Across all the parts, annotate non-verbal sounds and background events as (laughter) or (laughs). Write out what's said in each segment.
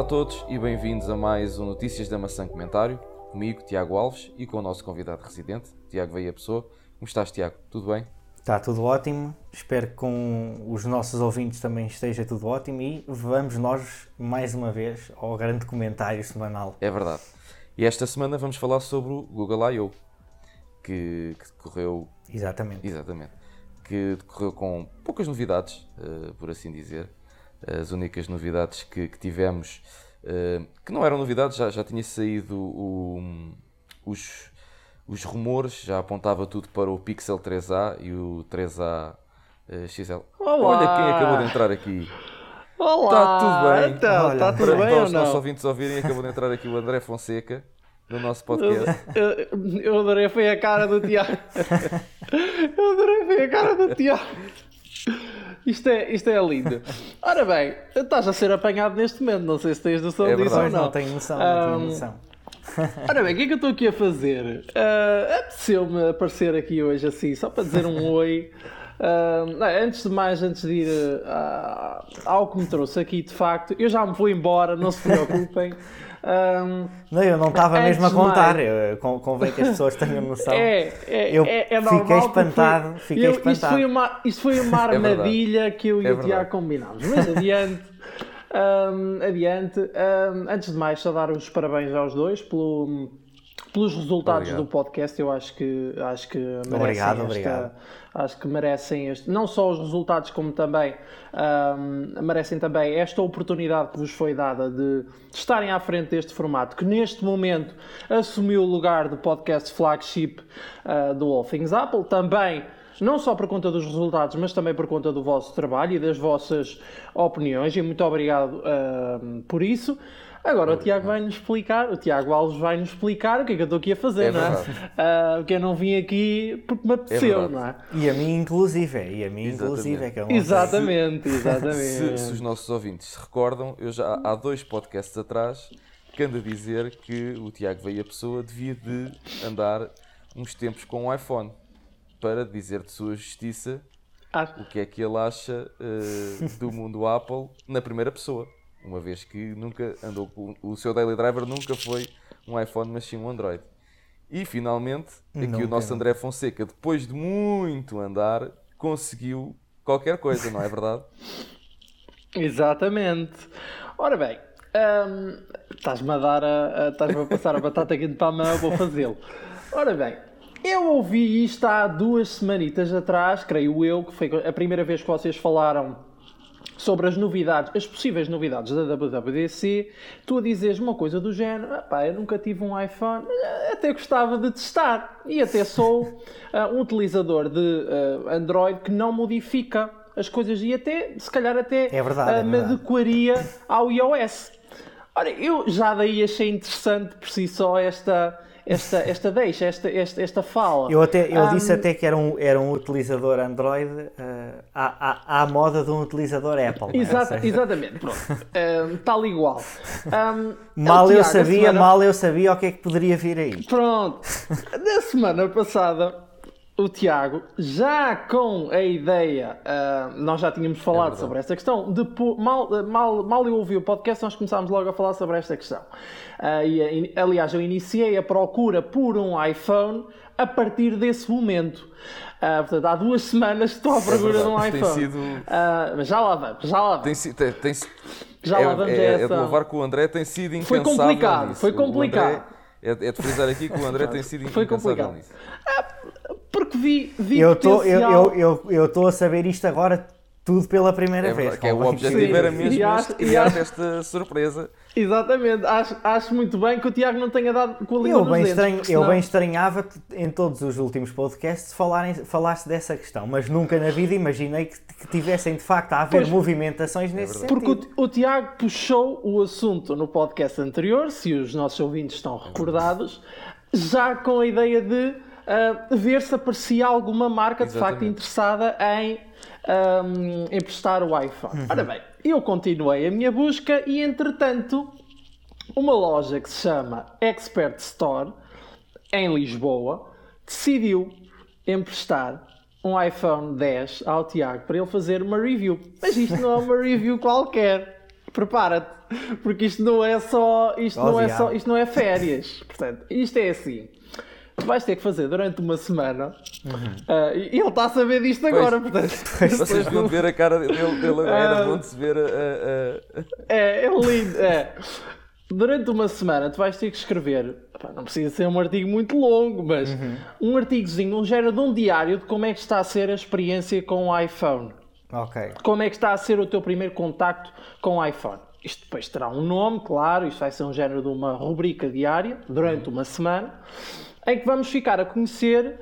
Olá a todos e bem-vindos a mais um Notícias da Maçã Comentário, comigo, Tiago Alves, e com o nosso convidado residente, Tiago Veia Pessoa. Como estás, Tiago? Tudo bem? Está tudo ótimo, espero que com os nossos ouvintes também esteja tudo ótimo e vamos nós mais uma vez ao grande comentário semanal. É verdade. E esta semana vamos falar sobre o Google I.O. Que, que decorreu. Exatamente. Exatamente. Que decorreu com poucas novidades, uh, por assim dizer. As únicas novidades que, que tivemos, uh, que não eram novidades, já, já tinha saído o, os, os rumores, já apontava tudo para o Pixel 3A e o 3A uh, eh, XL. Olá. Olha quem acabou de entrar aqui. Olá! Está tudo bem? Então, está tudo Para, bem para os nossos ouvintes ouvirem, acabou de entrar aqui o André Fonseca, no nosso podcast. Eu, eu, eu adorei foi a cara do Tiago. (laughs) Eu adorei foi a cara do Tiago. Isto é, isto é lindo. Ora bem, estás a ser apanhado neste momento, não sei se tens noção É disso verdade. ou não. não tenho noção, não tenho noção. Ora bem, o que é que eu estou aqui a fazer? Uh, Apeteceu-me aparecer aqui hoje assim, só para dizer um (laughs) oi. Ah, não, antes de mais, antes de ir ah, ao que me trouxe aqui, de facto, eu já me vou embora, não se preocupem. (laughs) Ah, Não, eu não estava mesmo a contar, mais- eu- con- convém que as pessoas tenham noção. É, é, Eu é, é fiquei espantado, foi- fiquei eu- Isto espantado. foi uma, isto foi uma (laughs) armadilha que eu e É o Tiago combinámos. Mas adiante, (laughs) hum, adiante. Hum, antes de mais, só dar os parabéns aos dois pelo, pelos resultados Obrigado. do podcast. Eu acho que, acho que merecem Obrigado, esta, obrigado. Acho que merecem este, não só os resultados, como também hum, merecem também esta oportunidade que vos foi dada de estarem à frente deste formato, que neste momento assumiu o lugar do podcast flagship ah, do All Things Apple. Também, não só por conta dos resultados, mas também por conta do vosso trabalho e das vossas opiniões. E muito obrigado hum, por isso. Agora o Tiago vai nos explicar, o Tiago Alves vai nos explicar o que é que eu estou aqui a fazer, É não é? verdade. Ah, porque eu não vim aqui porque me apeteceu, verdade. não é? E a mim inclusive, é, e a mim Exatamente. inclusive é que (laughs) sei. (laughs) Exatamente, Se, exatamente. se os nossos ouvintes se recordam, eu já há dois podcasts atrás que ando a dizer que o Tiago Veia Pessoa devia de andar uns tempos com um iPhone para dizer de sua justiça Ah, o que é que ele acha eh, do mundo Apple na primeira pessoa. Uma vez que nunca andou com o seu daily driver nunca foi um iPhone, mas sim um Android. E finalmente, aqui Nunca, o nosso nunca. André Fonseca, depois de muito andar, conseguiu qualquer coisa, não é verdade? (laughs) Exatamente. Ora bem, hum, estás-me a dar a, a- estás-me a passar a batata quente para a mão, vou fazê-lo. Ora bem, eu ouvi isto há duas semanitas atrás, creio eu, que foi a primeira vez que vocês falaram sobre as novidades, as possíveis novidades da WWDC, tu a dizeres uma coisa do género, "Ah pá, eu nunca tive um iPhone, mas até gostava de testar, e até sou ah, um utilizador de ah, Android que não modifica as coisas e até, se calhar até É verdade, ah, é me adequaria ao iOS. Ora, eu já daí achei interessante por si só esta, esta, esta deixa, esta, esta, esta fala. Eu, até, eu Hum, disse até que era um, era um utilizador Android eh, à, à, à moda de um utilizador Apple. é? Exata- seja, exatamente, pronto. (laughs) Ahm, tal igual. Ahm, Mal o eu sabia, semana- mal eu sabia o que é que poderia vir aí. Pronto. Na semana passada, o Tiago, já com a ideia, ah, nós já tínhamos falado verdade. sobre esta questão, depois, mal, mal, mal eu ouvi o podcast, nós começámos logo a falar sobre esta questão. Ah, e, aliás, eu iniciei a procura por um iPhone a partir desse momento. Ah, portanto, há duas semanas estou à procura de um iPhone. sido- Ah, mas já lá vamos, já lá vamos. Tem, tem, tem, Já é, lá vamos é, a é de essa- louvar que o André tem sido Foi incansável complicado, nisso. foi O André- complicado. é, é de frisar aqui que o André tem sido Foi incansável complicado. nisso. Porque vi, vi Eu estou eu, potencial- eu, eu, eu a saber isto agora tudo pela primeira É vez. verdade, que é, o objetivo era e mesmo acho- este, e criar acho- esta surpresa. Exatamente, acho, acho muito bem que o Tiago não tenha dado com a língua Eu bem, dentes, estranho, porque eu senão- bem estranhava em todos os últimos podcasts falarem, falaste dessa questão, mas nunca na vida imaginei que, que tivessem de facto a haver Pois. movimentações nesse verdade. sentido. Porque o, o Tiago puxou o assunto no podcast anterior, se os nossos ouvintes estão recordados, já com a ideia de ah, ver se aparecia alguma marca de facto Exatamente. interessada em ahm, emprestar o iPhone. Uhum. Ora bem, eu continuei a minha busca e entretanto uma loja que se chama Expert Store em Lisboa decidiu emprestar um iPhone 10 ao Tiago para ele fazer uma review. Mas isto não é uma (laughs) review qualquer. Prepara-te. porque isto não é só, isto Oh, não é só, isto não é férias. Portanto, isto é assim. Tu vais ter que fazer durante uma semana. ah, e e ele está a saber disto agora, portanto. Vocês deviam ver a cara dele, dele agora, era Ah. bom de se ver a- a- a- É, é lindo. É. Durante uma semana tu vais ter que escrever, pá, não precisa ser um artigo muito longo, mas um artigozinho, um género de um diário de como é que está a ser a experiência com o iPhone. Ok. Como é que está a ser o teu primeiro contacto com o iPhone? Isto depois terá um nome, claro, isto vai ser um género de uma rubrica diária, durante uma semana, em que vamos ficar a conhecer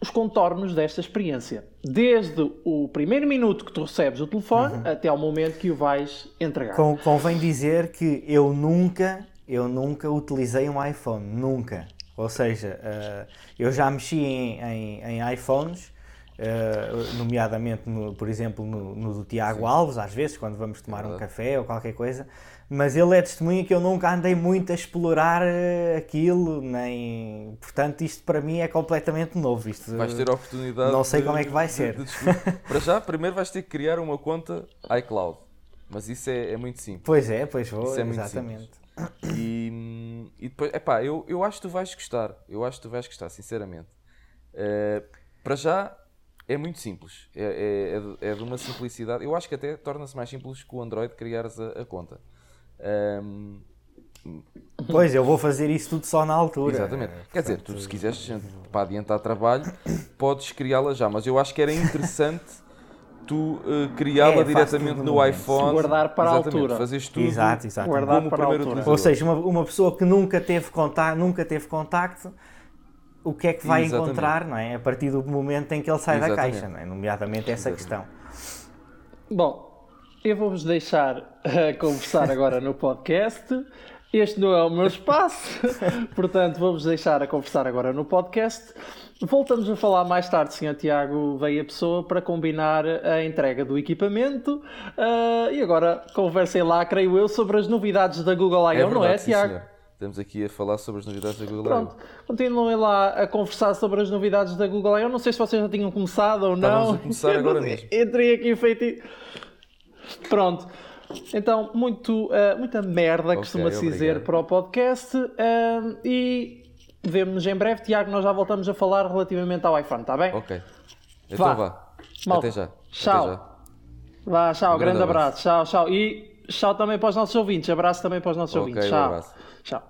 os contornos desta experiência. Desde o primeiro minuto que tu recebes o telefone até ao momento que o vais entregar. Com- convém dizer que eu nunca, eu nunca utilizei um iPhone, nunca. Ou seja, eh, eu já mexi em, em- em iPhones, eh, nomeadamente, no- por exemplo, no, no do Tiago Alves, às vezes, quando vamos tomar um verdade. café ou qualquer coisa, mas ele é testemunha que eu nunca andei muito a explorar eh, aquilo, nem. Portanto, isto para mim é completamente novo. Isto, Vais ter a oportunidade. Não sei de- como é que vai de- ser. de descobrir. Para já, primeiro vais ter que criar uma conta iCloud. Mas isso é, é muito simples. Pois é, pois vou, é exatamente. E, e depois, epá, eu, eu acho que tu vais gostar. Eu acho que tu vais gostar, sinceramente. Eh, para já, é muito simples. É, é- é de- é de uma simplicidade. Eu acho que até torna-se mais simples com o Android criares a, a conta. Ahm, Pois, eu vou fazer isso tudo só na altura. Exatamente. Eh, Quer dizer, tu se quiseres para adiantar trabalho, podes criá-la já, mas eu acho que era interessante tu eh, criá-la É, diretamente no no momento. iPhone. Guardar para a Exatamente, altura. Fazes tudo Exato, exato. Guardar como para a primeiro altura. Ou seja, uma, uma pessoa que nunca teve contacto, nunca teve contacto, o que é que vai Exatamente. encontrar, não é? A partir do momento em que ele sai da Exatamente. caixa, não é? Nomeadamente essa questão. Bom, eu vou-vos deixar a conversar agora no podcast. Este não é o meu espaço, (laughs) portanto, vou-vos deixar a conversar agora no podcast. Voltamos a falar mais tarde, Sr. Tiago veio a pessoa para combinar a entrega do equipamento. Ah, e agora conversem lá, creio eu, sobre as novidades da Google I.O., É não é, sim, Tiago? senhor. Estamos aqui a falar sobre as novidades da Google Pronto, continuem lá a conversar sobre as novidades da Google I.O. Não sei se vocês já tinham começado ou não. Estávamos a começar (laughs) Eu agora mesmo. Entrei aqui feito. Pronto. Então, muito, ah, muita merda, costuma-se dizer, para o podcast. ah, e vemo-nos em breve. Tiago, nós já voltamos a falar relativamente ao iPhone, está bem? Ok. Então Vá. vá. Malta, Até já. tchau. Até já. Vá, tchau, Um grande grande abraço. Tchau, tchau. E tchau também para os nossos ouvintes. Abraço também para os nossos Ok, ouvintes. um Tchau. abraço. Tchau.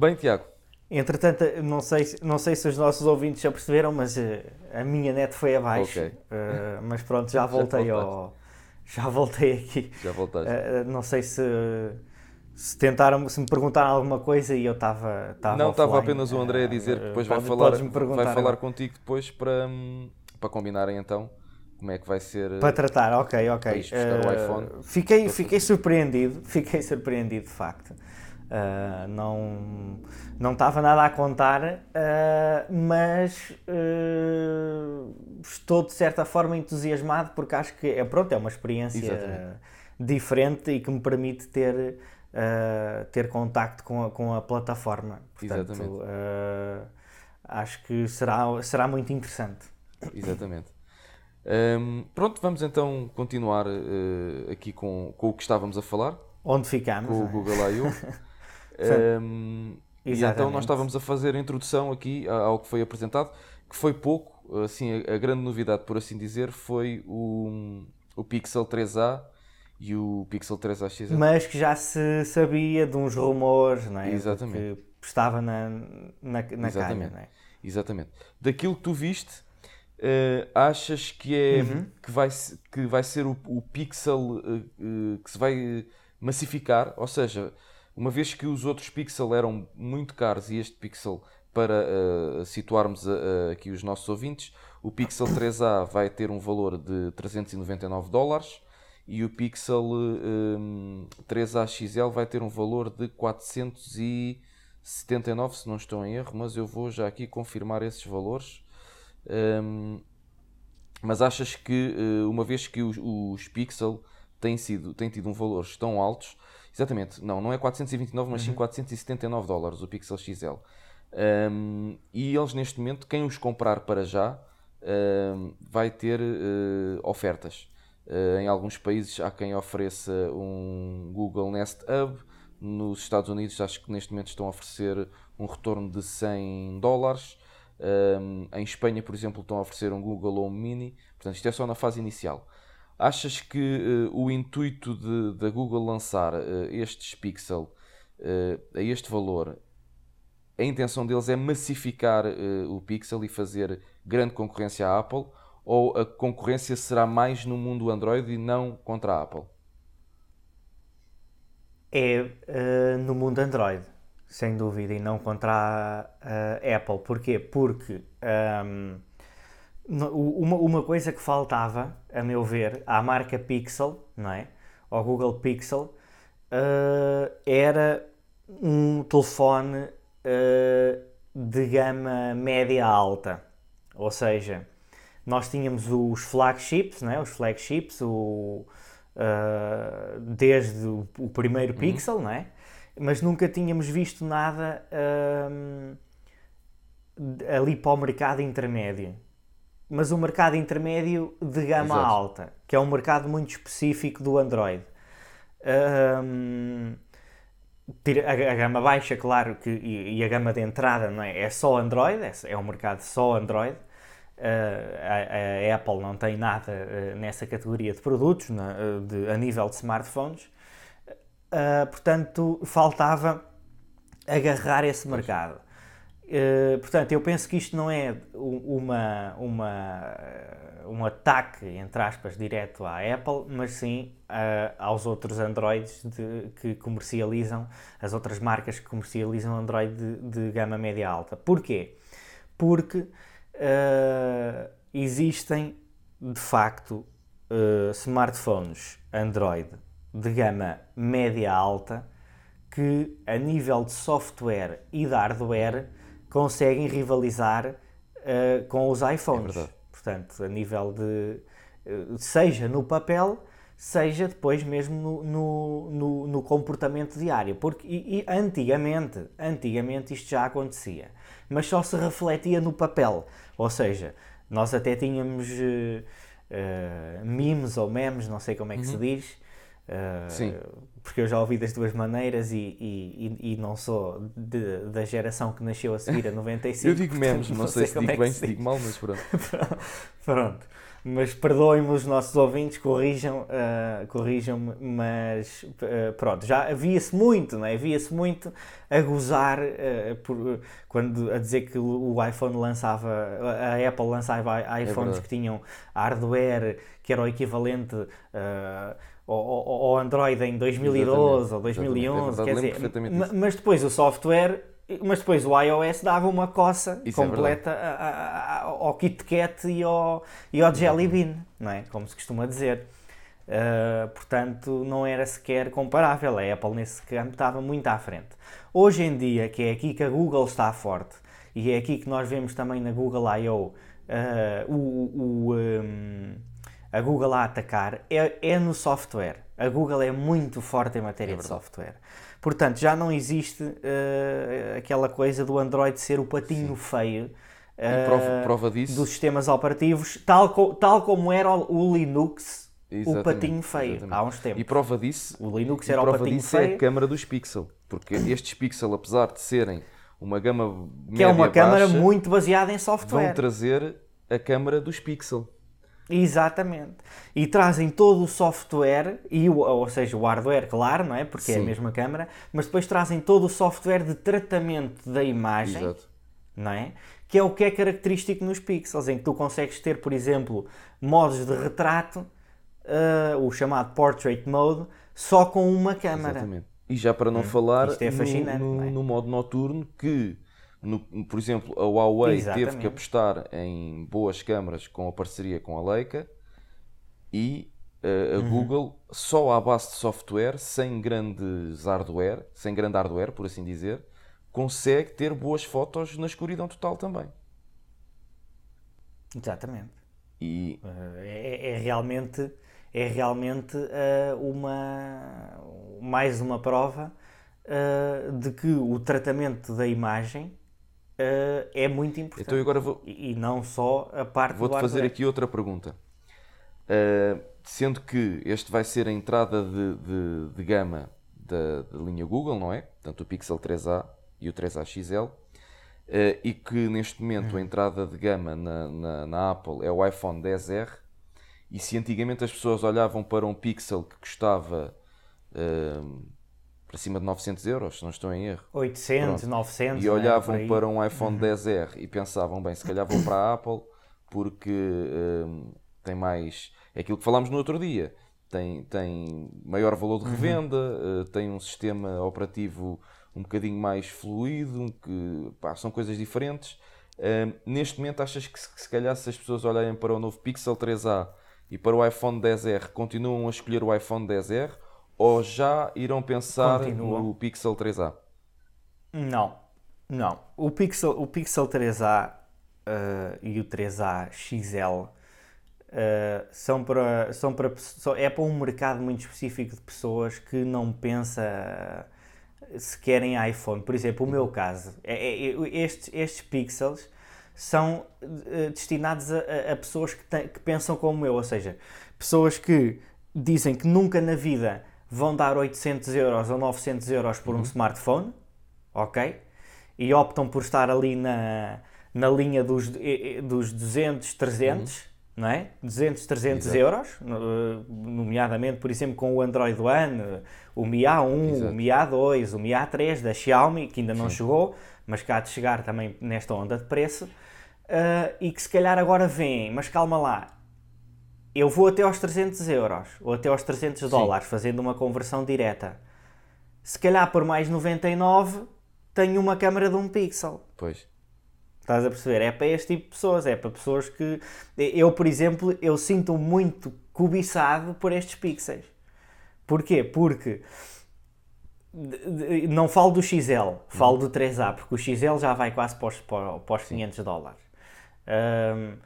Bem, Tiago. Entretanto, não sei, se- não sei se os nossos ouvintes já perceberam, mas eh, a minha net foi abaixo. Ok. Eh, mas pronto, já (laughs) voltei ao. Já voltei aqui. Já voltaste. Eh, não sei se, se tentaram, se me perguntaram alguma coisa e eu estava. Não, estava apenas o André a dizer que depois vai falar, vai falar contigo depois para, hum, para combinarem então como é que vai ser. eh, Para tratar, ok, ok. Para buscar o Eh, iPhone. Fiquei, fiquei surpreendido, (laughs) fiquei surpreendido de facto. Eh, não não estava nada a contar, eh, mas eh, estou de certa forma entusiasmado porque acho que é pronto, é uma experiência Exatamente. diferente e que me permite ter, eh, ter contacto com a, com a plataforma. Portanto, eh, acho que será, será muito interessante. Exatamente. Hum, pronto, vamos então continuar eh, aqui com, com o que estávamos a falar, Onde ficamos? com o é? Google I.O. Hum, (laughs) e então nós estávamos a fazer a introdução aqui ao que foi apresentado, que foi pouco, assim, a, a grande novidade, por assim dizer, foi o, o Pixel 3a e o Pixel 3a XL. mas que já se sabia de uns rumores, não é? Exatamente. Que estava na, na, na calha, Exatamente. não é? Exatamente. Daquilo que tu viste, eh, achas que é Uhum. que, vai, que vai ser o, o pixel eh, eh, que se vai massificar? Ou seja, uma vez que os outros pixel eram muito caros e este pixel, para eh, situarmos eh, aqui os nossos ouvintes, o Pixel 3a vai ter um valor de 399 dólares e o Pixel eh, 3a XL vai ter um valor de 479, se não estou em erro, mas eu vou já aqui confirmar esses valores. Hum, mas achas que, eh, uma vez que os, os Pixel têm, sido, têm tido um valores tão altos, exatamente, não, não é 429, mas sim 479 dólares o Pixel XL. Hum, e eles neste momento, quem os comprar para já, hum, vai ter eh, ofertas. Uh, em alguns países há quem ofereça um Google Nest Hub. Nos Estados Unidos acho que neste momento estão a oferecer um retorno de 100 dólares. Um, em Espanha, por exemplo, estão a oferecer um Google Home Mini. Portanto, isto é só na fase inicial. Achas que uh, o intuito da Google lançar uh, estes Pixel uh, a este valor, a intenção deles é massificar o Pixel e fazer grande concorrência à Apple? Ou a concorrência será mais no mundo Android e não contra a Apple? É no mundo Android sem dúvida, e não contra a, a Apple. Porquê? Porque um, uma, uma coisa que faltava, a meu ver, à marca Pixel, não é? Ao Google Pixel, uh, era um telefone uh, de gama média alta. Ou seja, nós tínhamos os flagships, não é? os flagships, o, uh, desde o, o primeiro uhum. Pixel, não é? mas nunca tínhamos visto nada hum, ali para o mercado intermédio. Mas o mercado intermédio de gama Exato. alta, que é um mercado muito específico do Android. Hum, a, a, gama baixa, claro, que, e, e, a gama de entrada não é, é só Android, é, é um mercado só Android. Uh, a, a, Apple não tem nada uh, nessa categoria de produtos na, de, a nível de smartphones. Uh, portanto, faltava agarrar esse mercado. Portanto, eu penso que isto não é uma, uma, um ataque, entre aspas, direto à Apple, mas sim uh, aos outros Androids de, que comercializam, as outras marcas que comercializam Android de, de gama média alta. Porquê? Porque uh, existem, de facto, smartphones Android de gama média alta que, a nível de software e de hardware, conseguem rivalizar uh, com os iPhones. É Portanto, a nível de. Uh, seja no papel, seja depois mesmo no, no, no, no comportamento diário. Porque e, e antigamente, antigamente isto já acontecia, mas só se refletia no papel. Ou seja, nós até tínhamos uh, memes ou memes, não sei como é que uhum. se diz, Uh, Sim. Porque eu já ouvi das duas maneiras e, e, e, e não sou de, da geração que nasceu a seguir a (laughs) 95. eu digo memes, não, não sei, se digo é bem, se digo mal, mas pronto. (laughs) pronto. Mas perdoem-me os nossos ouvintes, corrijam, uh, corrijam-me, mas uh, pronto, já havia-se muito, não é? Havia-se muito a gozar por, quando a dizer que o iPhone lançava, a Apple lançava é iPhones é que tinham hardware que era o equivalente ou, Android em 2012 Exatamente. ou 2011, é quer dizer, mas depois o software, mas depois o iOS dava uma coça isso é completa é a, a, ao KitKat e ao, e ao Jelly Bean, não é? Como se costuma dizer. Uh, portanto, não era sequer comparável. A Apple nesse campo estava muito à frente. Hoje em dia, que é aqui que a Google está forte e é aqui que nós vemos também na Google I.O. Uh, o, o um, a Google a atacar é, é no software. A Google é muito forte em matéria é de software. Portanto, já não existe uh, aquela coisa do Android ser o patinho Sim. feio uh, prova, prova disso. dos sistemas operativos, tal, co tal como era o Linux, exatamente, o patinho feio, exatamente. há uns tempos. E prova disso, o Linux era o patinho feio. é a câmara dos Pixel, porque estes Pixel, apesar de serem uma gama que é uma câmara muito baseada em software, vão trazer a câmara dos Pixel. Exatamente. E trazem todo o software, e o, ou seja, o hardware, claro, não é? Porque Sim. é a mesma câmera, mas depois trazem todo o software de tratamento da imagem, Exato. não é? Que é o que é característico nos pixels, em que tu consegues ter, por exemplo, modos de retrato, uh, o chamado Portrait Mode, só com uma câmera. Exatamente. E já para não hum, falar é no, no, é? no modo noturno que no, por exemplo, a Huawei Exatamente. teve que apostar em boas câmaras com a parceria com a Leica e uh, a uhum. Google, só à base de software, sem grandes hardware, sem grande hardware, por assim dizer, consegue ter boas fotos na escuridão total também. Exatamente. E... Uh, é, é, realmente, é realmente uh, uma, mais uma prova de que o tratamento da imagem uh, é muito importante. Então agora vou... E, e não só a parte Vou-te fazer aqui outra pergunta. Uh, sendo que este vai ser a entrada de, de, de gama da, da, linha Google, não é? Portanto, o Pixel 3a e o 3a XL. Uh, e que neste momento a entrada de gama na, na, na, Apple é o iPhone 10R. E se antigamente as pessoas olhavam para um Pixel que custava uh, para cima de 900 euros, se não estou em erro. 800, Pronto. 900. E olhavam é? para um iPhone 10R uhum. e pensavam, bem, se calhar vou para a Apple porque uh, tem mais. É aquilo que falámos no outro dia. Tem, tem maior valor de uhum. revenda, uhum. tem um sistema operativo um bocadinho mais fluido, que pá, são coisas diferentes. Uh, neste momento, achas que se, que se calhar se as pessoas olharem para o novo Pixel 3a e para o iPhone 10R, continuam a escolher o iPhone 10R ou já irão pensar Continuam. no Pixel 3a? Não, não. O Pixel, o Pixel 3a uh, e o 3a XL Uh, são para, são para, é para um mercado muito específico de pessoas que não pensa se querem iPhone. Por exemplo, o meu caso, é, é, é estes, estes pixels são uh, destinados a, a pessoas que, te, que, pensam como eu, ou seja, pessoas que dizem que nunca na vida vão dar 800 euros ou 900 euros por um uhum. smartphone, ok? E optam por estar ali na, na linha dos, dos 200, 300. Uhum não é? 200, 300 Exato. euros, nomeadamente, por exemplo, com o Android One, o Mi A1, Exato. o Mi A2, o Mi A3 da Xiaomi, que ainda não Sim. chegou, mas cá de chegar também nesta onda de preço, uh, e que se calhar agora vêm, mas calma lá, eu vou até aos 300 euros, ou até aos 300 Sim. dólares, fazendo uma conversão direta. Se calhar por mais 99, tenho uma câmera de um pixel. Pois. Estás a perceber? É para este tipo de pessoas, é para pessoas que. Eu, por exemplo, eu sinto muito cobiçado por estes pixels. Porquê? Porque. Não falo do XL, falo do 3A, porque o XL já vai quase para os, para os 500 dólares. Um,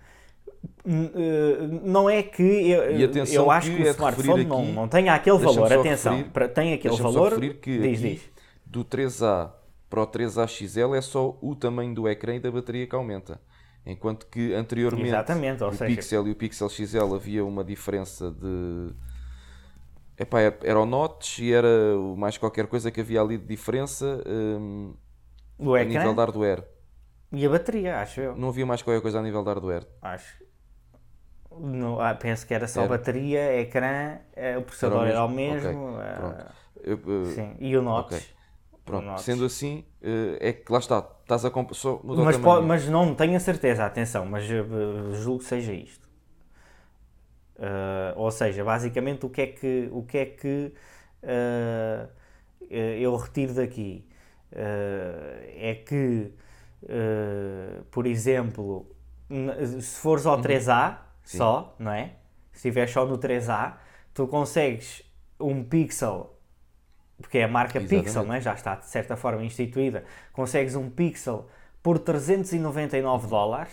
não é que eu, eu acho que, que o é smartphone não, não tenha aquele valor, atenção, referir, tem aquele valor, que diz, diz. do 3A para o 3AXL é só o tamanho do ecrã e da bateria que aumenta. Enquanto que anteriormente o seja... Pixel e o Pixel XL havia uma diferença de. Epá, era o notch e era mais qualquer coisa que havia ali de diferença um, o a ecrã? nível de hardware. E a bateria, acho eu. Não havia mais qualquer coisa a nível de hardware. Acho. No, ah, penso que era só era. bateria, ecrã, eh, o processador era o mesmo. Era o mesmo okay. eu, uh, sim. E o notch. Okay. Pronto, sendo assim, eh, é que lá está, estás a só mas, pode, mas não tenho a certeza, atenção, mas eh, julgo que seja isto. Uh, ou seja, basicamente o que é que, o que, é que uh, eu retiro daqui uh, é que, por exemplo, se fores ao 3A uhum. só, não é? Se estiveres só no 3A, tu consegues um pixel porque é a marca Exatamente. Pixel, não é? já está de certa forma instituída, consegues um Pixel por 399 dólares,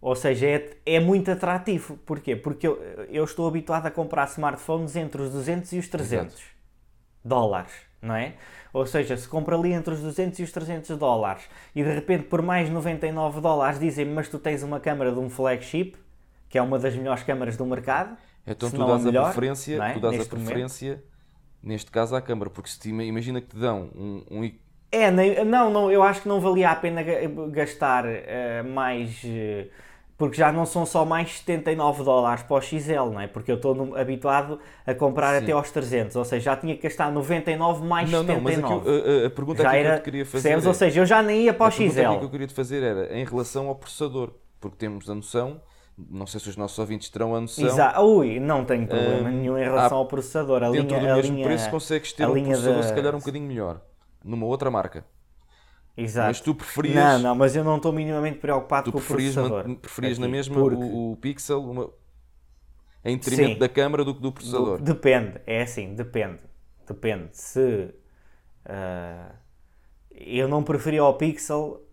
ou seja, é, é muito atrativo. Porquê? Porque eu, eu, estou habituado a comprar smartphones entre os 200 e os 300 Exato. dólares, não é? Ou seja, se compra ali entre os 200 e os 300 dólares e de repente por mais 99 dólares dizem-me, mas tu tens uma câmera de um flagship, que é uma das melhores câmaras do mercado. Então tu dás a, melhor, preferência, é? tu dás a preferência momento neste caso à Câmara, porque se te, imagina que te dão um, um... É, não, não, eu acho que não valia a pena gastar uh, mais. Uh, porque já não são só mais 79 dólares para o XL, não é? Porque eu estou habituado a comprar Sim. até aos 300, ou seja, já tinha que gastar 99 mais não, 79. Não, mas aqui, a, a, pergunta já que era, eu queria fazer. é, ou seja, eu já nem ia para o a XL. A pergunta que eu queria te fazer era em relação ao processador, porque temos a noção não sei se os nossos ouvintes terão a noção. Exato. Ui, não tenho problema uh, nenhum em relação ao processador. A dentro linha, do mesmo linha, preço consegues ter um processador se calhar um bocadinho melhor, numa outra marca. Exato. Mas tu preferias... Não, não, mas eu não estou minimamente preocupado com o processador. Tu preferias na mesma porque... o, o, Pixel uma... em detrimento Sim. da câmara do que do processador? Depende, é assim, depende. Depende. Se... Uh, eu não preferia o Pixel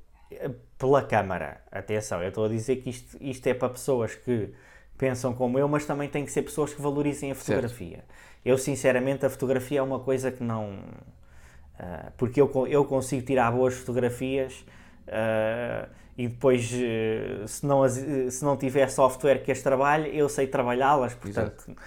pela câmara. Atenção, eu estou a dizer que isto, isto é para pessoas que pensam como eu, mas também tem que ser pessoas que valorizem a fotografia. Certo. Eu, sinceramente, a fotografia é uma coisa que não. Uh, porque eu, eu consigo tirar boas fotografias Uh, e depois, uh, se, não as, se não tiver software que as trabalhe, eu sei trabalhá-las. Portanto, Exato.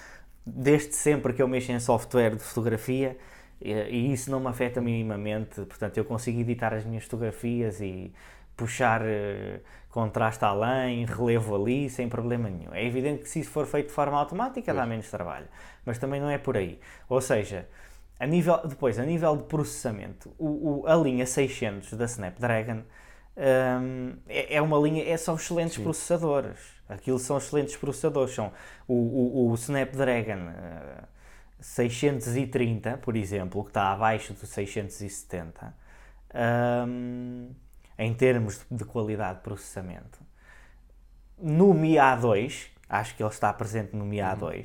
desde sempre que eu mexo em software de fotografia, e, e isso não me afeta minimamente. Portanto, eu consigo editar as minhas fotografias e puxar uh, contraste além, relevo ali, sem problema nenhum. É evidente que se isso for feito de forma automática pois. dá menos trabalho, mas também não é por aí. Ou seja, a nível, depois, a nível de processamento, o, o a linha 600 da Snapdragon um, é, é, uma linha, é, são excelentes Sim. processadores. Aquilo são excelentes processadores. São o, o, o Snapdragon uh, 630, por exemplo, que está abaixo do 670. Um, em termos de qualidade de processamento. No Mi A2, acho que ele está presente no Mi A2, uhum.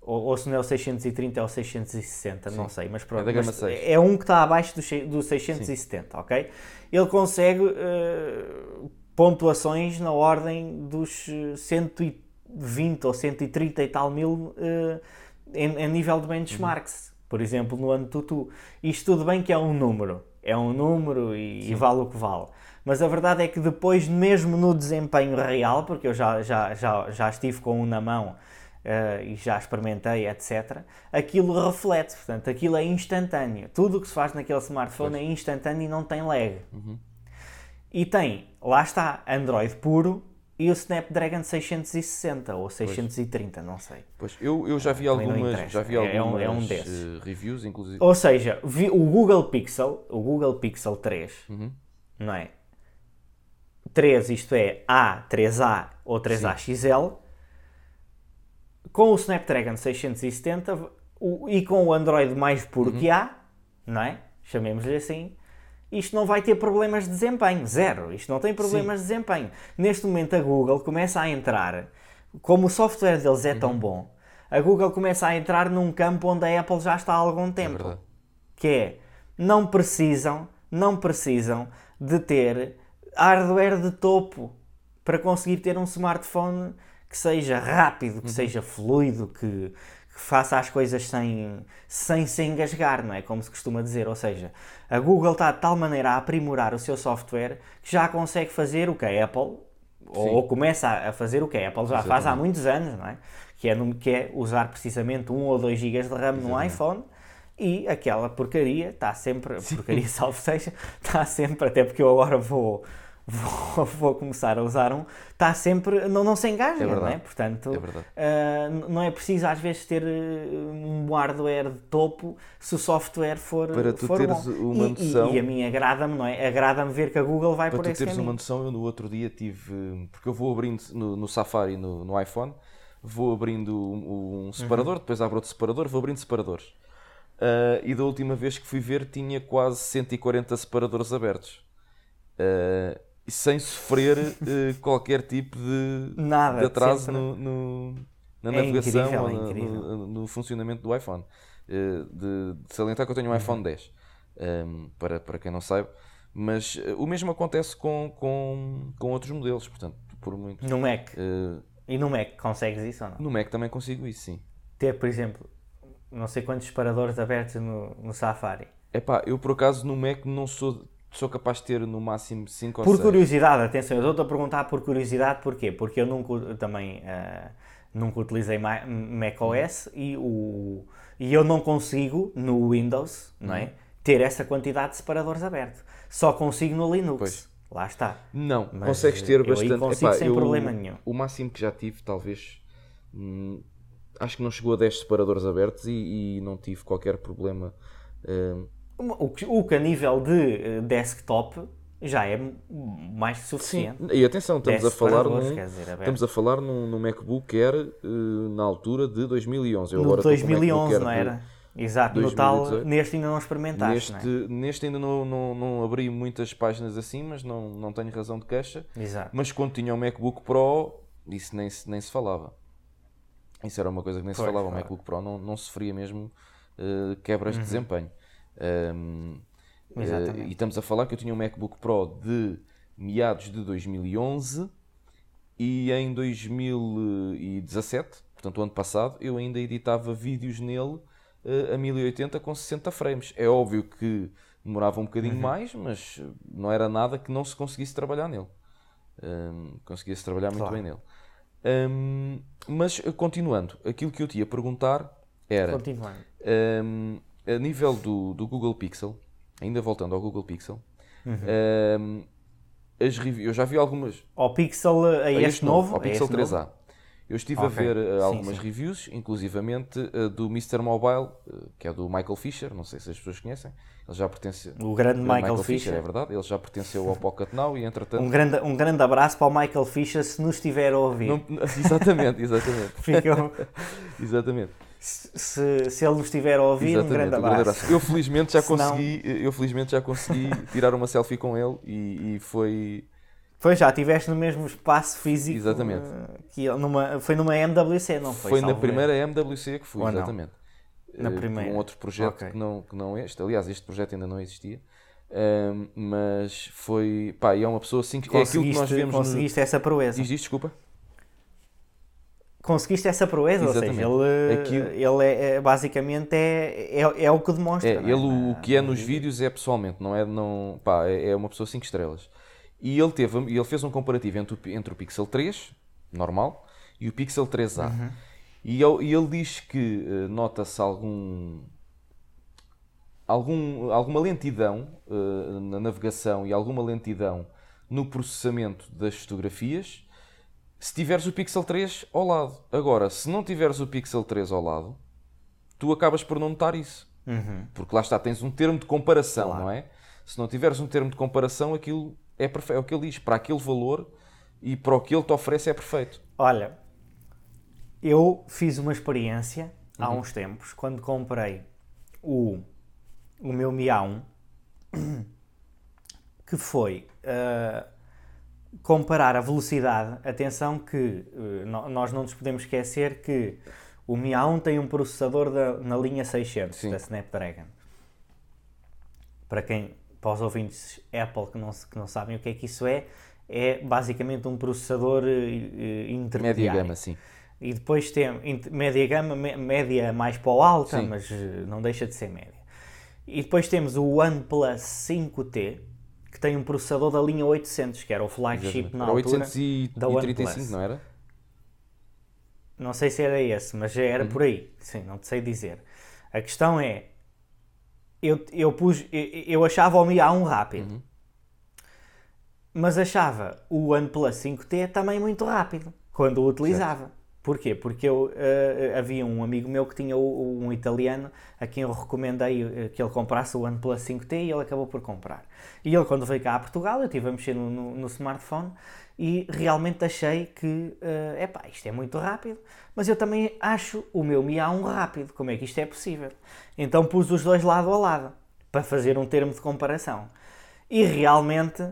ou, ou, se não é o 630 é o 660, Sim. não sei, mas pronto. É, mas é, um que está abaixo do, do 670, Sim. ok? Ele consegue uh, pontuações na ordem dos 120 ou 130 e tal mil uh, em, em, nível de benchmarks. Uhum. Por exemplo, no ano Tutu. Isto tudo bem que é um número, é um número e, e, vale o que vale. Mas a verdade é que depois, mesmo no desempenho real, porque eu já, já, já, já estive com um na mão uh, e já experimentei, etc., aquilo reflete, portanto, aquilo é instantâneo. Tudo o que se faz naquele smartphone pois. é instantâneo e não tem lag. Uhum. E tem, lá está, Android puro e o Snapdragon 660 ou 630, pois. não sei. Pois, eu, eu já vi algumas, já vi algumas é um, é um uh, reviews, inclusive. Ou seja, vi o Google Pixel, o Google Pixel 3, uhum. não é? 3, isto é A, 3A ou 3A XL, com o Snapdragon 670 o, e com o Android mais puro uhum. que há, não é? Chamemos-lhe assim, isto não vai ter problemas de desempenho. Zero. Isto não tem problemas Sim. de desempenho. Neste momento a Google começa a entrar, como o software deles é uhum. tão bom, a Google começa a entrar num campo onde a Apple já está há algum é tempo. É que é, não precisam, não precisam de ter hardware de topo para conseguir ter um smartphone que seja rápido, que uhum. seja fluido, que, que faça as coisas sem, sem se engasgar, não é? Como se costuma dizer. Ou seja, a Google está de tal maneira a aprimorar o seu software que já consegue fazer o que a Apple, ou, ou, começa a fazer o que a Apple já Exatamente. faz há muitos anos, não é? Que é, que é usar precisamente 1 ou 2 GB de RAM Exatamente. no iPhone e aquela porcaria está sempre, porcaria (laughs) salvo seja, está sempre, até porque eu agora vou vou, (laughs) vou, começar a usar um, está sempre, não, não se engasga, é não é? Portanto, é uh, não é preciso às vezes ter ah, um hardware de topo se o software for Para tu for teres bom. uma noção... E, e, a mim agrada-me, não é? Agrada-me ver que a Google vai Para por esse caminho. Para tu teres uma noção, eu no outro dia tive, porque eu vou abrindo no, no Safari, no, no iPhone, vou abrindo um, um separador, uhum. depois abro outro separador, vou abrindo separadores. Uh, e da última vez que fui ver tinha quase 140 separadores abertos. Uh, sem sofrer uh, qualquer tipo de, Nada, de atraso no, no, na é navegação incrível, ou é no, no, funcionamento do iPhone. Uh, de, de, salientar que eu tenho um iPhone 10, um, ehm, para, para quem não sabe, mas uh, o mesmo acontece com, com, com outros modelos, portanto, por muito. No Mac. e no Mac consegues isso ou não? No Mac também consigo isso, sim. Ter, por exemplo, não sei quantos separadores abertos no, no Safari. Epá, eu por acaso no Mac não sou sou capaz de ter no máximo 5 ou 6. Por curiosidade, atenção, eu estou-te a perguntar por curiosidade porquê? Porque eu nunca também uh, nunca utilizei macOS uhum. e, o, e eu não consigo no Windows não é, uhum. ter essa quantidade de separadores abertos. Só consigo no Linux. Pois. Lá está. Não, Mas consegues ter bastante. consigo Epá, sem eu, problema nenhum. O máximo que já tive, talvez. Hum, acho que não chegou a 10 separadores abertos e, e não tive qualquer problema. Hum, o que, o que a nível de eh, desktop já é mais que suficiente. Sim. E atenção, estamos a falar, num, dizer, estamos a falar num, num MacBook Air uh, na altura de 2011. Eu no agora 2011, não era? Exato, no tal, neste ainda não experimentaste, neste, não é? Neste ainda não, não, não, abri muitas páginas assim, mas não, não tenho razão de queixa. Exato. Mas quando tinha o MacBook Pro, isso nem, nem se falava. Isso era uma coisa que nem pois, se falava. O MacBook Pro não, não sofria mesmo uh, quebras uhum. de desempenho. Um, uh, e estamos a falar que eu tinha um MacBook Pro de meados de 2011 e em 2017, portanto o ano passado, eu ainda editava vídeos nele uh, a 1080 com 60 frames. É óbvio que demorava um bocadinho mais, mas não era nada que não se conseguisse trabalhar nele. Um, conseguia-se trabalhar muito Claro. bem nele. Um, mas uh, continuando, aquilo que eu te ia perguntar era Continuando. um, a nível do, do Google Pixel, ainda voltando ao Google Pixel, Uhum. um, as reviews, eu já vi algumas Ao Pixel, a a este, novo, ao a Pixel este 3A. novo? Eu estive a Ok. ver uh, Sim, algumas sim. reviews, inclusivamente uh, do Mr. Mobile, uh, que é do Michael Fisher, não sei se as pessoas conhecem. Ele já pertence. O grande o Michael, Fisher. é verdade. Ele já pertenceu ao Pocket Now e entretanto. Um grande, um grande abraço para o Michael Fisher se nos estiver a ouvir. não- (laughs) exatamente, exatamente. (laughs) Ficam- exatamente. Se, se ele nos estiver a ouvir, um grande um abraço. Eu felizmente já consegui, eu felizmente já consegui tirar uma selfie com ele e, e foi Pois já, estiveste no mesmo espaço físico. Exatamente. eh, Que numa, foi numa MWC, não foi? Foi na primeira MWC que fui, Ou não? exatamente. Na Eh, primeira. Um outro projeto Ok. que, não, que não este. Aliás, este projeto ainda não existia. Mas foi. Pá, e é uma pessoa assim que. É erro. aquilo que nós Conseguiste, vemos. No... conseguiste essa proeza. Diz isto, desculpa. Conseguiste essa proeza, ou seja, Exatamente. ele, Aquilo- ele é, é- basicamente é, é, é o que demonstra. É, não ele o Na- que é nos vídeos é pessoalmente, não é. Não, pá, é, é uma pessoa 5 estrelas. E ele, teve, ele fez um comparativo entre o, entre o Pixel 3, normal, e o Pixel 3A. Uhum. E, ele, e ele diz que eh, nota-se algum, algum, alguma lentidão eh, na navegação e alguma lentidão no processamento das fotografias se tiveres o Pixel 3 ao lado. Agora, se não tiveres o Pixel 3 ao lado, tu acabas por não notar isso. Uhum. Porque lá está, tens um termo de comparação, Claro. não é? Se não tiveres um termo de comparação, aquilo é perfeito. É o que ele diz. Para aquele valor e para o que ele te oferece é perfeito. Olha, eu fiz uma experiência há Uhum. uns tempos quando comprei o, o meu Mi A1 (clears throat) que foi ah, comparar a velocidade. Atenção que no- nós não nos podemos esquecer que o Mi A1 tem um processador da- na linha 600 Sim. da Snapdragon. Para quem, para os ouvintes Apple que não, que não sabem o que é que isso é, é basicamente um processador eh, intermediário. Média gama, sim. E depois tem média gama, média mais para o alta, Sim. mas não deixa de ser média. E depois temos o OnePlus 5T, que tem um processador da linha 800, que era o flagship Exatamente. na Era altura. 835, da OnePlus. não era? Não sei se era esse, mas já Uhum. era por aí. Sim, não te sei dizer. A questão é, eu, eu, pus, eu, eu achava o Mi A1 rápido, Uhum. mas achava o OnePlus 5T também muito rápido, quando o utilizava. Porquê? Porque eu, eh, havia um amigo meu que tinha o- um italiano a quem eu recomendei eh, que ele comprasse o OnePlus 5T e ele acabou por comprar. E ele, quando veio cá a Portugal, eu estive a mexer no, no- no smartphone e realmente achei que, é epá, isto é muito rápido, mas eu também acho o meu Mi A1 rápido. Como é que isto é possível? Então pus os dois lado a lado para fazer um termo de comparação. E realmente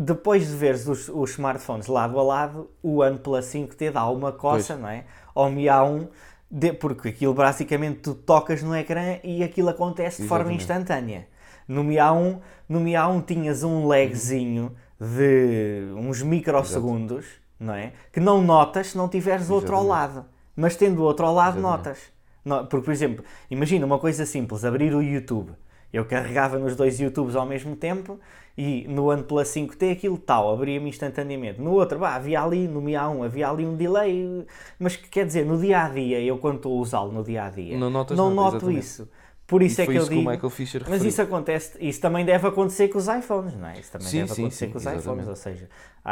depois de veres os, os smartphones lado a lado, o OnePlus 5T dá uma coça, não é? Ao Mi A1, de- porque aquilo basicamente tu tocas no ecrã e aquilo acontece de forma Exatamente. instantânea. No Mi A1, no Mi A1 tinhas um lagzinho de uns microsegundos, não é? Que não notas se não tiveres outro ao lado. Mas tendo outro ao lado, Exatamente. notas. No- Porque, por exemplo, imagina uma coisa simples, abrir o YouTube. Eu carregava nos dois YouTubes ao mesmo tempo e no OnePlus 5T aquilo tal, abria-me instantaneamente. No outro, bah, havia ali, no Mi A1, havia ali um delay, mas que quer dizer, no dia a dia, eu quando estou a usá-lo no dia a dia, Não notas não nada, noto exatamente. isso. Por isso E é que eu isso que digo. Fisher mas isso acontece, isso também deve acontecer com os iPhones, não é? Isso também Sim, deve sim, acontecer sim, com os iPhones, exatamente. ou seja,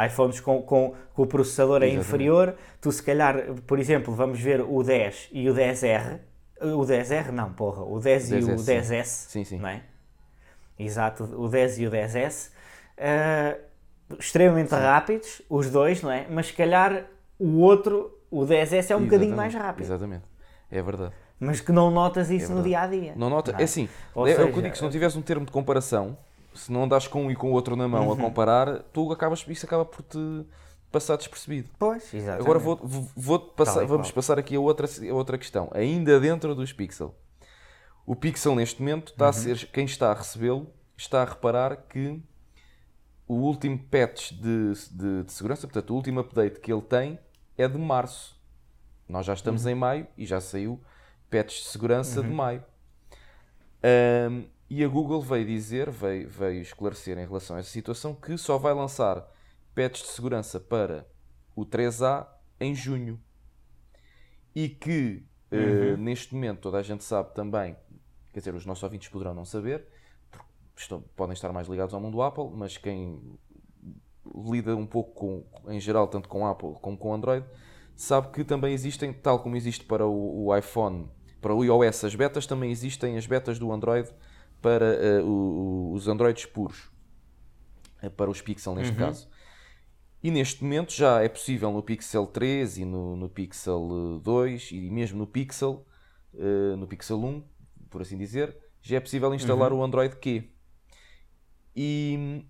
iPhones com, com, com o processador é inferior, tu se calhar, por exemplo, vamos ver o 10 e o 10R, o 10R não, porra, o 10 e o 10S, sim. 10S, Sim, sim. não é? Exato, o 10 e o 10S, eh, extremamente rápidos, os dois, não é? Mas se calhar o outro, o 10S é um bocadinho mais Exatamente, rápido, Exatamente. É verdade. mas que não notas isso no verdade. dia a dia. Não nota. não É assim, Ou é, é o que eu seja, digo, se não tiveres um termo de comparação, se não andas com um e com o outro na mão Uhum. a comparar, tu acabas, isso acaba por te passar despercebido. Pois, exatamente. Agora vou, vou, passar, vamos passar aqui a outra, a outra questão, ainda dentro dos Pixel. O Pixel neste momento está a Uhum. ser, quem está a recebê-lo está a reparar que o último patch de, de, de segurança, portanto o último update que ele tem é de março. Nós já estamos Uhum. em maio e já saiu patch de segurança de maio. Ahm, E a Google veio dizer, veio, veio esclarecer em relação a essa situação que só vai lançar patches de segurança para o 3A em junho. E que uhum. uh, neste momento toda a gente sabe também, quer dizer, os nossos ouvintes poderão não saber, estão, podem estar mais ligados ao mundo Apple, mas quem lida um pouco com, em geral, tanto com Apple como com Android, sabe que também existem, tal como existe para o, o iPhone, para o iOS as betas, também existem as betas do Android para uh, o, os Androids puros, uh, para os Pixel neste uhum. caso. E neste momento já é possível no Pixel 3 e no, no Pixel 2 e mesmo no Pixel, uh, no Pixel 1, por assim dizer, já é possível instalar uhum. o Android Q. E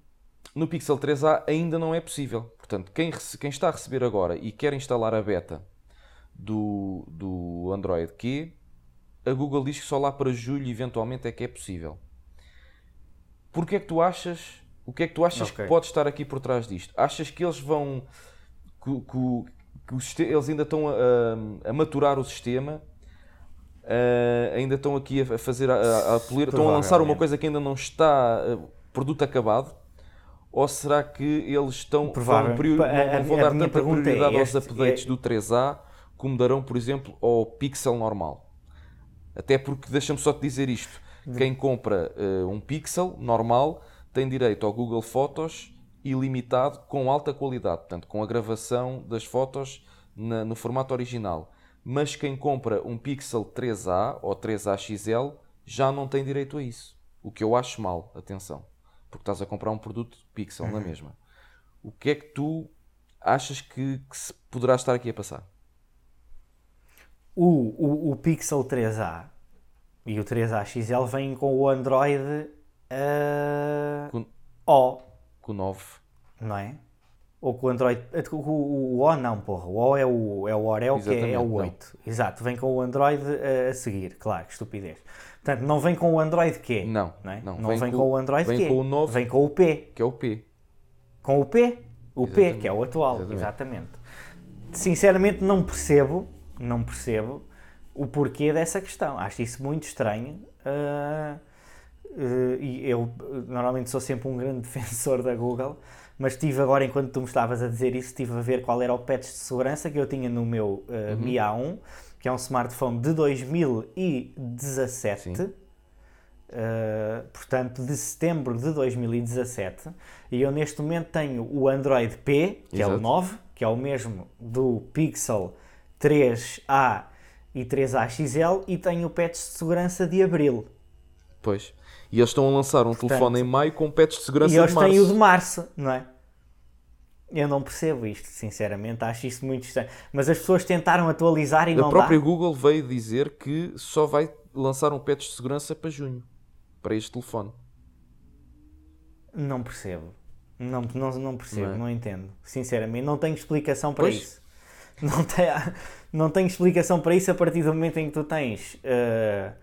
no Pixel 3a ainda não é possível. Portanto, quem, quem está a receber agora e quer instalar a beta do, do Android Q, a Google diz que só lá para julho eventualmente é que é possível. Porquê é que tu achas? O que é que tu achas okay. que pode estar aqui por trás disto? Achas que eles vão que, que, que eles ainda estão a, a, maturar o sistema? Uh, ainda estão aqui a fazer a, a polir, estão a lançar uma coisa que ainda não está uh, produto acabado? Ou será que eles estão vão, priori, a, vão dar tanta prioridade é aos updates é... do 3A como darão, por exemplo, ao Pixel normal? Até porque, deixa-me só te dizer isto: quem compra uh, um Pixel normal tem direito ao Google Fotos ilimitado com alta qualidade, portanto, com a gravação das fotos na, no formato original. Mas quem compra um Pixel 3A ou 3A XL já não tem direito a isso. O que eu acho mal, atenção. Porque estás a comprar um produto Pixel uhum. na mesma. O que é que tu achas que, que se poderá estar aqui a passar? O, o, o Pixel 3A e o 3A XL vêm com o Android uh, com, O. Com o 9. Não é? Ou com o Android. O, o, o O não, porra. O O é o, é o Oreo, que é, é, o 8. Não. Exato, vem com o Android a, a seguir. Claro, que estupidez. Portanto, não vem com o Android Q. Não, não, é? não. não vem, vem com, com, o Android vem Q. Com o novo, vem com o P. Que é o P. Com o P. O Exatamente. P, que é o atual. Exatamente. Exatamente. Sinceramente, não percebo não percebo o porquê dessa questão. Acho isso muito estranho. Uh, e eu normalmente sou sempre um grande (laughs) defensor da Google, mas estive agora, enquanto tu me estavas a dizer isso, estive a ver qual era o patch de segurança que eu tinha no meu uh, uhum. Mi A1, que é um smartphone de 2017. Uh, portanto, de setembro de 2017, e eu neste momento tenho o Android P, que Exato. é o 9, que é o mesmo do Pixel 3A e 3A XL e tenho patches de segurança de abril. Pois. E eles estão a lançar um Portanto, telefone em maio com patches de segurança de março. E eles têm o de março, não é? Eu não percebo isto, sinceramente, acho isso muito estranho. Mas as pessoas tentaram atualizar e a não dá. A própria Google veio dizer que só vai lançar um patch de segurança para junho, para este telefone. Não percebo. Não, não, não percebo, não, é? não entendo. Sinceramente, não tenho explicação para pois. isso. Não tem, (laughs) não tem explicação para isso a partir do momento em que tu tens uh,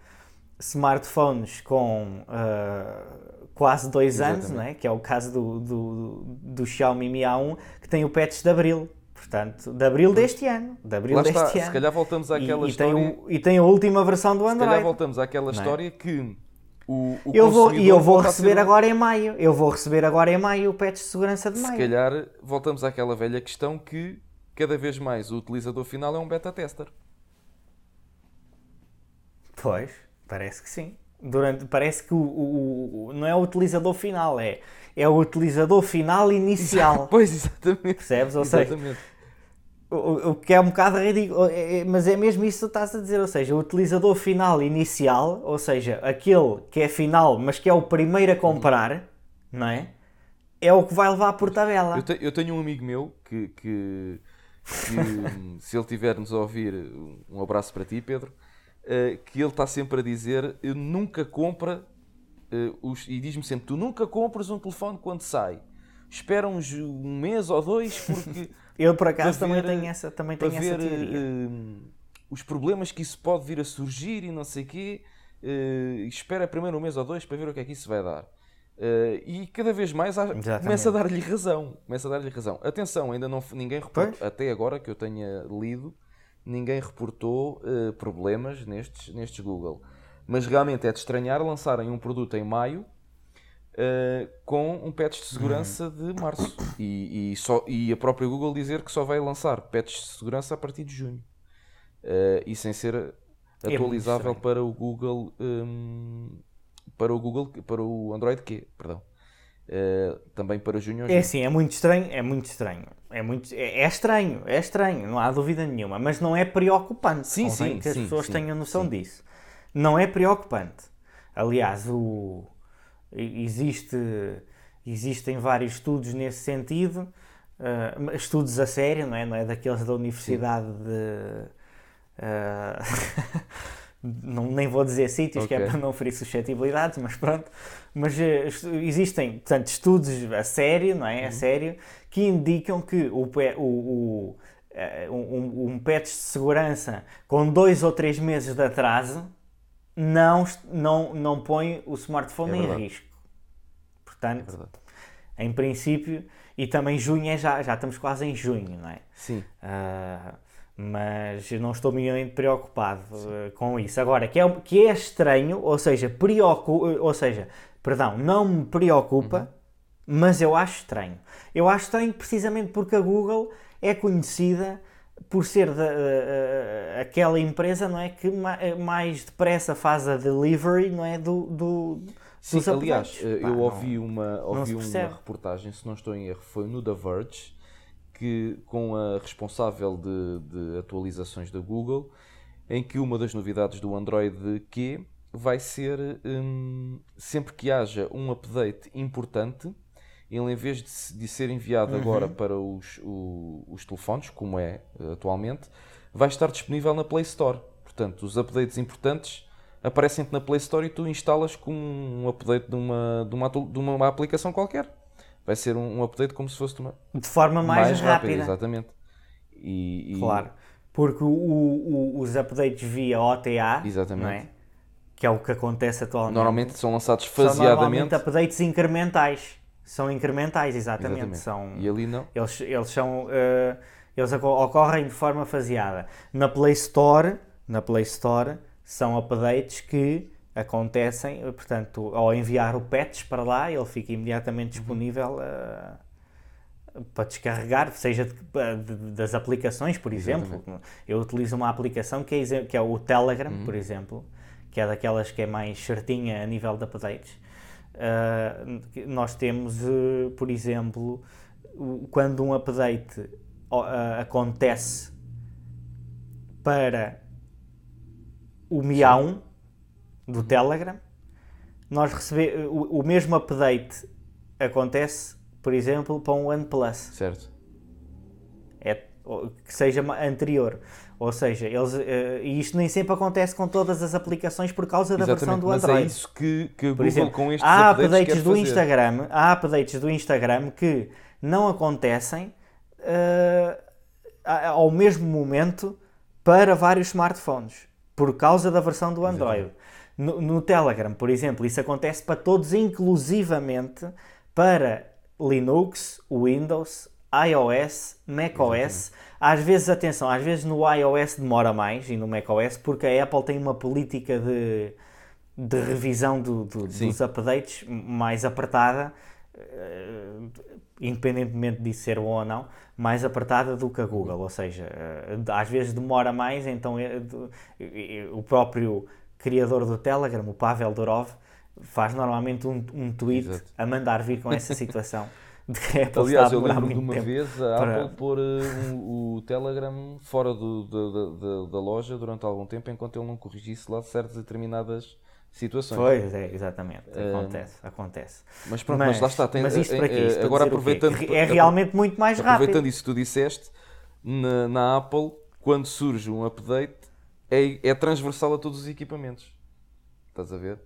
smartphones com uh, quase dois Exatamente. anos, não é? que é o caso do, do, do Xiaomi Mi A1, que tem o patch de abril. Portanto, de abril deste ano. De abril Lá deste está. ano. Se calhar voltamos àquela e, história. E tem, o, e tem a última versão do Android. Se calhar voltamos àquela é? história que. O, o eu vou, e eu vou receber agora em maio. Eu vou receber agora em maio o patch de segurança de maio. Se calhar voltamos àquela velha questão que cada vez mais o utilizador final é um beta tester. Pois, parece que sim. Durante, parece que o, o, o, não é o utilizador final, é, é o utilizador final inicial. (laughs) pois, exatamente. Percebes? Ou exatamente. seja, o, o que é um bocado ridículo, é, é, mas é mesmo isso que tu estás a dizer, ou seja, o utilizador final inicial, ou seja, aquele que é final, mas que é o primeiro a comprar, uhum. não é? É o que vai levar por tabela. Eu, te, eu tenho um amigo meu que, que que (laughs) se ele estiver-nos a ouvir, um abraço para ti, Pedro, que ele está sempre a dizer: eu nunca compra, uh, os, e diz-me sempre: tu nunca compras um telefone quando sai. Espera uns, um mês ou dois, porque. (laughs) eu, por acaso, também ver, tenho essa, também tenho ver, essa teoria. Uh, os problemas que isso pode vir a surgir e não sei o quê. espera primeiro um mês ou dois para ver o que é que isso vai dar. Uh, e cada vez mais há, começa a dar-lhe razão. Começa a dar-lhe razão. Atenção, ainda não ninguém reportou, até agora que eu tenha lido, ninguém reportou uh, problemas nestes, nestes Google. Mas realmente é de estranhar lançarem um produto em maio uh, com um patch de segurança de março. E, e, só, e a própria Google dizer que só vai lançar patches de segurança a partir de junho. Uh, e sem ser É atualizável para o Google um, para o Google para o Android Q, perdão. Uh, também para junho ou É assim, é muito estranho, é muito estranho. É, muito, é, é estranho, é estranho, não há dúvida nenhuma, mas não é preocupante. Sim, sim, que as sim, pessoas sim, tenham noção sim. disso. Não é preocupante. Aliás, o, existe, existem vários estudos nesse sentido, ah, estudos a sério, não é? Não é daqueles da Universidade de. ah, (laughs) não, nem vou dizer sítios, que é para não ferir suscetibilidades, mas pronto. Mas eh, existem, portanto, estudos a sério, não Uhum. é? A sério, que indicam que o, o, o, eh, um, um patch de segurança com dois ou três meses de atraso não, não, não põe o smartphone É em risco. Portanto, verdade. em princípio, e também junho é já, já estamos quase em junho, não é? Sim. Ah, mas não estou minimamente preocupado eh, com isso. Agora, que é, que é estranho, ou seja, preocu ou seja, perdão, não me preocupa, mas eu acho estranho. Eu acho estranho precisamente porque a Google é conhecida por ser da- eh, aquela empresa não é, que ma- eh, mais depressa faz a delivery não é, do, do, Sim, dos aliás, eh, Pá, eu não- ouvi uma, ouvi uma reportagem, se não estou em erro, foi no The Verge, que, com a responsável de, de atualizações da Google, em que uma das novidades do Android Q vai ser hum, sempre que haja um update importante, ele em vez de, de ser enviado agora para os, o- os telefones, como é eh, atualmente, vai estar disponível na Play Store. Portanto, os updates importantes aparecem-te na Play Store e tu instalas com um update de uma, de uma, de uma aplicação qualquer. Vai ser um, um update como se fosse de uma, de forma mais, rápida. Exatamente. E, e- Claro. Porque o- o- os updates via OTA, Exatamente. não é? que é o que acontece atualmente, Normalmente são lançados são normalmente faseadamente. updates incrementais. São incrementais, exatamente. Exatamente. São, E ali não. eles, eles são eh, eles oco- ocorrem de forma faseada. Na Play Store, na Play Store são updates que acontecem, portanto, ao enviar o patch para lá, ele fica imediatamente disponível eh, para descarregar, seja de- de- das aplicações, por exemplo. Eu utilizo uma aplicação que é, que é o Telegram, por exemplo, que é daquelas que é mais certinha a nível de updates. Que nós temos, eh, por exemplo, quando um update ah, acontece para o Miau do Telegram, nós recebe, o, o mesmo update acontece, por exemplo, para um OnePlus Certo. é, que seja anterior. Ou seja, eles, eh, e isto nem sempre acontece com todas as aplicações por causa da versão Exatamente. do Mas Android. é isso que, que Por Google exemplo, com estes há updates, updates do fazer. Instagram, há updates do Instagram que não acontecem a- ao mesmo momento para vários smartphones por causa da versão do Android. No, no Telegram, por exemplo, isso acontece para todos, inclusivamente para Linux, Windows, iOS, macOS. Às vezes, atenção, às vezes no iOS demora mais e no macOS porque a Apple tem uma política de, de revisão do- do- dos updates mais apertada, eh, independentemente disso ser bom ou não, mais apertada do que a Google. Ou seja, eh, às vezes demora mais, então eh, o próprio criador do Telegram, o Pavel Durov, faz normalmente um, um tweet Exato. a mandar vir com essa situação (laughs) de que a Apple Aliás, está a eu lembro de uma vez a para- Apple pôr eh, um- o Telegram fora do- da- da- da- loja durante algum tempo enquanto ele não corrigisse lá certas determinadas situações. Pois é, exatamente. Eh, Acontece, acontece. Mas pronto, mas, lá está. Tem, mas isto eh, para quê? Isto para agora aproveitando, é realmente muito mais rápido. aproveitando isso que tu disseste, na, na Apple, quando surge um update, é, é transversal a todos os equipamentos. Estás a ver?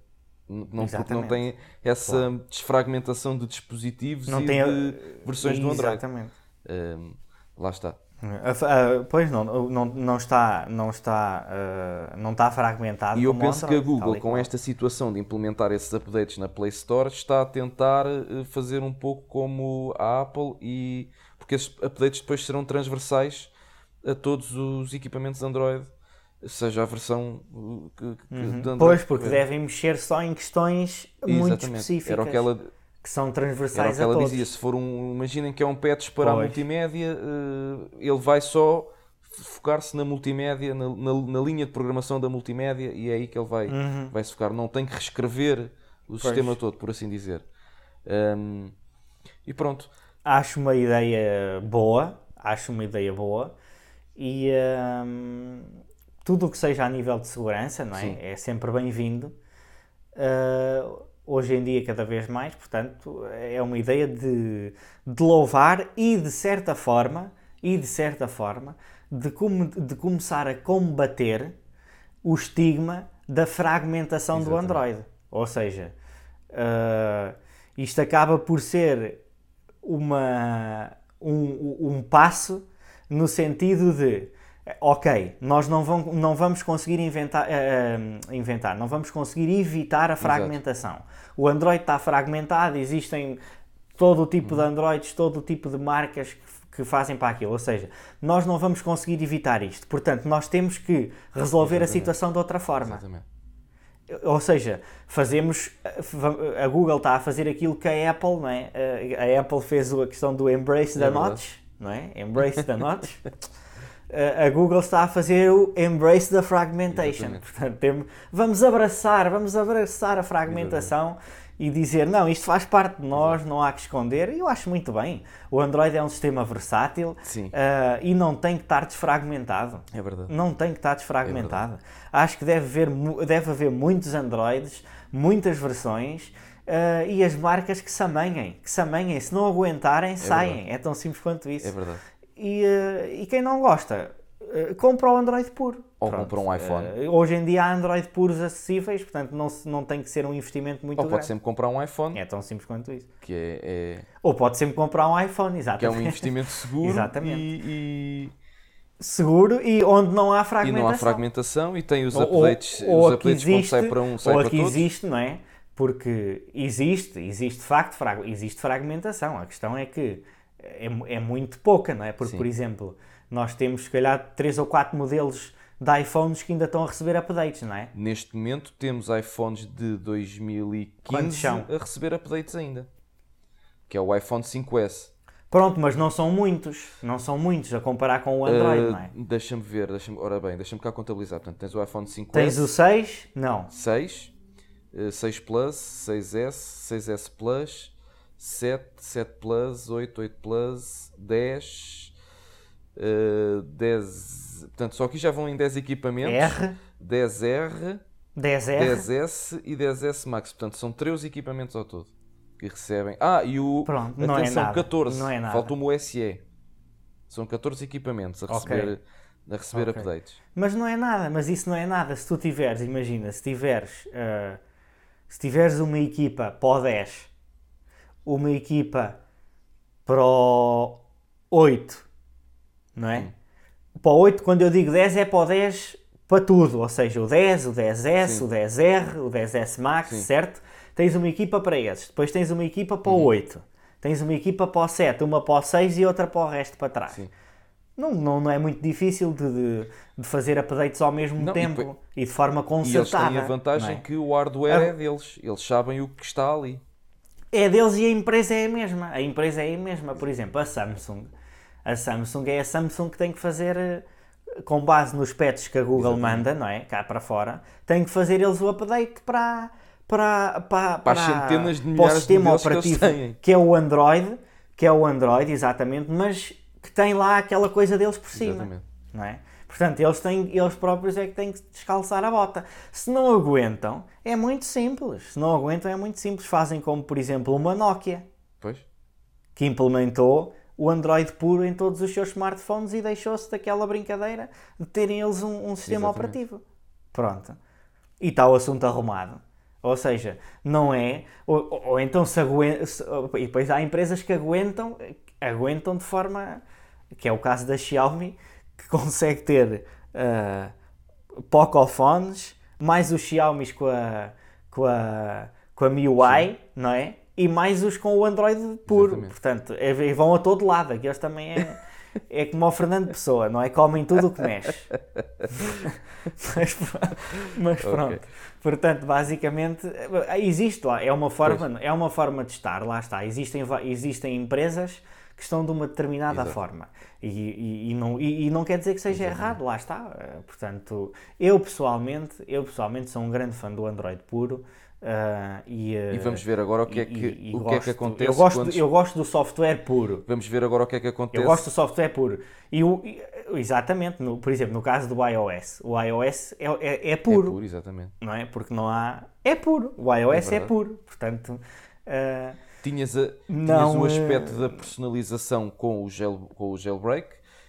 Não, porque não tem essa desfragmentação de dispositivos Não e tem de versões do Android. Exatamente. Ehm, lá está. A- pois não, não, não está, não está, eh, não está fragmentado. E eu penso que a Android, Google, com esta situação de implementar esses updates na Play Store, está a tentar eh, fazer um pouco como a Apple, e porque esses updates depois serão transversais a todos os equipamentos Android seja a versão que, que Uhum. Pois, que porque tiver. devem mexer só em questões muito Exatamente. específicas Era o que ela, que são era o transversais que a ela todos. dizia. Se for um. Imaginem que é um patch para a Pois. multimédia, uh, ele vai só focar-se na multimédia, na, na- na linha de programação da multimédia, e é aí que ele vai, Uhum. vai se focar. Não tem que reescrever o sistema todo, por assim dizer. Um, e pronto. Acho uma ideia boa, acho uma ideia boa e hum, tudo o que seja a nível de segurança, não é? Sim. É sempre bem-vindo. Uh, hoje em dia, cada vez mais, portanto, é uma ideia de, de louvar e de certa forma, e de certa forma, de, come- de começar a combater o estigma da fragmentação do Exatamente. Android. Ou seja, uh, isto acaba por ser uma, um, um passo no sentido de ok, nós não, vão, não vamos conseguir inventar, eh, eh, inventar, não vamos conseguir evitar a fragmentação. O Android está fragmentado, existem todo o tipo Uhum. de Androids, todo o tipo de marcas que, que fazem para aquilo. Ou seja, nós não vamos conseguir evitar isto. Portanto, nós temos que resolver a Exatamente. situação de outra forma. Exatamente. Ou seja, fazemos. A Google está a fazer aquilo que a Apple, não é? A Apple fez a questão do embrace É the verdade. notch, não é? Embrace the (laughs) notch. A Google está a fazer o embrace da fragmentation. Exatamente. Portanto, temos, vamos abraçar, vamos abraçar a fragmentação e dizer, não, isto faz parte de nós, não há que esconder. E eu acho muito bem. O Android é um sistema versátil ah, e não tem que estar desfragmentado. É verdade. Não tem que estar desfragmentado. Acho que deve haver, deve haver muitos Androids, muitas versões eh, e as marcas que se amanhem. Que se amanhem. Se não aguentarem, saem. É tão simples quanto isso. É verdade. E, eh, e quem não gosta, eh, compra o Android puro. Ou Pronto. compra um iPhone. Eh, hoje em dia há Android puros acessíveis, portanto não, se- não tem que ser um investimento muito Ou pode grande. sempre comprar um iPhone, É tão simples quanto isso. que é, é- Ou pode sempre comprar um iPhone, que é exatamente. um investimento (laughs) seguro Exatamente. e, Seguro e onde não há e, e fragmentação. não há fragmentação e tem os Ou- updates, ou os aqui updates existe, sai para um, sai ou para todos. existe, não é? Porque existe, existe de facto, existe fragmentação. A questão é que é, é muito pouca, não é? Porque, Sim. por exemplo, nós temos se calhar 3 ou 4 modelos de iPhones que ainda estão a receber updates, não é? Neste momento temos iPhones de Quantos 2015 são? a receber updates ainda. Que é o iPhone 5S. Pronto, mas não são muitos, não são muitos a comparar com o Android, Uh, não é? Deixa-me ver, deixa ora bem, deixa-me cá contabilizar. Portanto, tens o iPhone 5S, Tens o 6? Não. 6, uh, 6 Plus, 6S, 6S Plus, 7, 7 Plus, 8, 8 Plus, 10, uh, 10. Portanto, só aqui já vão em 10 equipamentos: R, 10R, 10R. 10S e 10S Max. Portanto, são 13 equipamentos ao todo que recebem. Ah, e o. Pronto, não é atenção, nada, 14. não é nada. Faltou-me o SE. São 14 equipamentos a receber, a receber Ok. updates. Mas não é nada, mas isso não é nada. Se tu tiveres, imagina, se tiveres, ah, se tiveres uma equipa para o 10, uma equipa para o 8, não é? Para o 8, quando eu digo 10, é para o 10 para tudo, ou seja, o 10, o 10S, Sim. o 10R, o 10S Max, Sim. certo? Tens uma equipa para esses, depois tens uma equipa para Uhum. o 8, tens uma equipa para o 7, uma para o 6 e outra para o resto para trás. Sim. Não, não, não é muito difícil de, de, de fazer updates ao mesmo Não, e tempo depois- e, de forma E eles têm a vantagem não é? que o hardware Ah. é deles. Eles sabem o que está ali. É deles e a empresa é a mesma. A empresa é a mesma. Por exemplo, a Samsung. A Samsung é a Samsung que tem que fazer, eh, com base nos patches que a Google manda, não é? Cá para fora, tem que fazer eles o update para, para, para, Para as centenas de para o milhares de sistema que eles operativo têm. que é o Android, que é o Android, exatamente, mas que tem lá aquela coisa deles por cima. Exatamente. não é? Portanto, eles, têm, eles próprios é que têm que descalçar a bota. Se não aguentam, é muito simples. Se não aguentam, é muito simples. Fazem como, por exemplo, uma Nokia, Pois? que implementou o Android puro em todos os seus smartphones e deixou-se daquela brincadeira de terem eles um, um sistema Exatamente. operativo. Pronto. E está o assunto arrumado. Ou seja, não é. Ou, ou- ou então se aguentam. E depois há empresas que aguentam, aguentam de forma. que é o caso da Xiaomi, que consegue ter ah, Pocofones, mais os Xiaomis com a, com a, com a MIUI, não é? E mais os com o Android puro. Exatamente. Portanto, é- e vão a todo lado. Aqueles também é. é como o Fernando Pessoa, não é? Comem tudo o que mexe. (laughs) mas, mas pronto. Okay. Portanto, basicamente, existe lá, é uma forma, é uma forma de estar, lá está. Existem, existem empresas que estão de uma determinada Exato. forma. E, e, e, não, e, e, não quer dizer que seja Exatamente. errado, lá está. Eh, portanto, eu pessoalmente, eu pessoalmente sou um grande fã do Android puro. Uh, e, uh, e, vamos ver agora o que é que, o gosto, que, é que acontece. Eu gosto, quando... eu gosto do software puro. Vamos ver agora o que é que acontece. Eu gosto do software puro. E o, exatamente, no, por exemplo, no caso do iOS, o iOS é, é, é puro. É puro, exatamente. Não é? Porque não há. É puro. O iOS é, é puro. Portanto. Uh, tinhas, a, tinhas o aspecto da personalização com o, gel, com o jailbreak,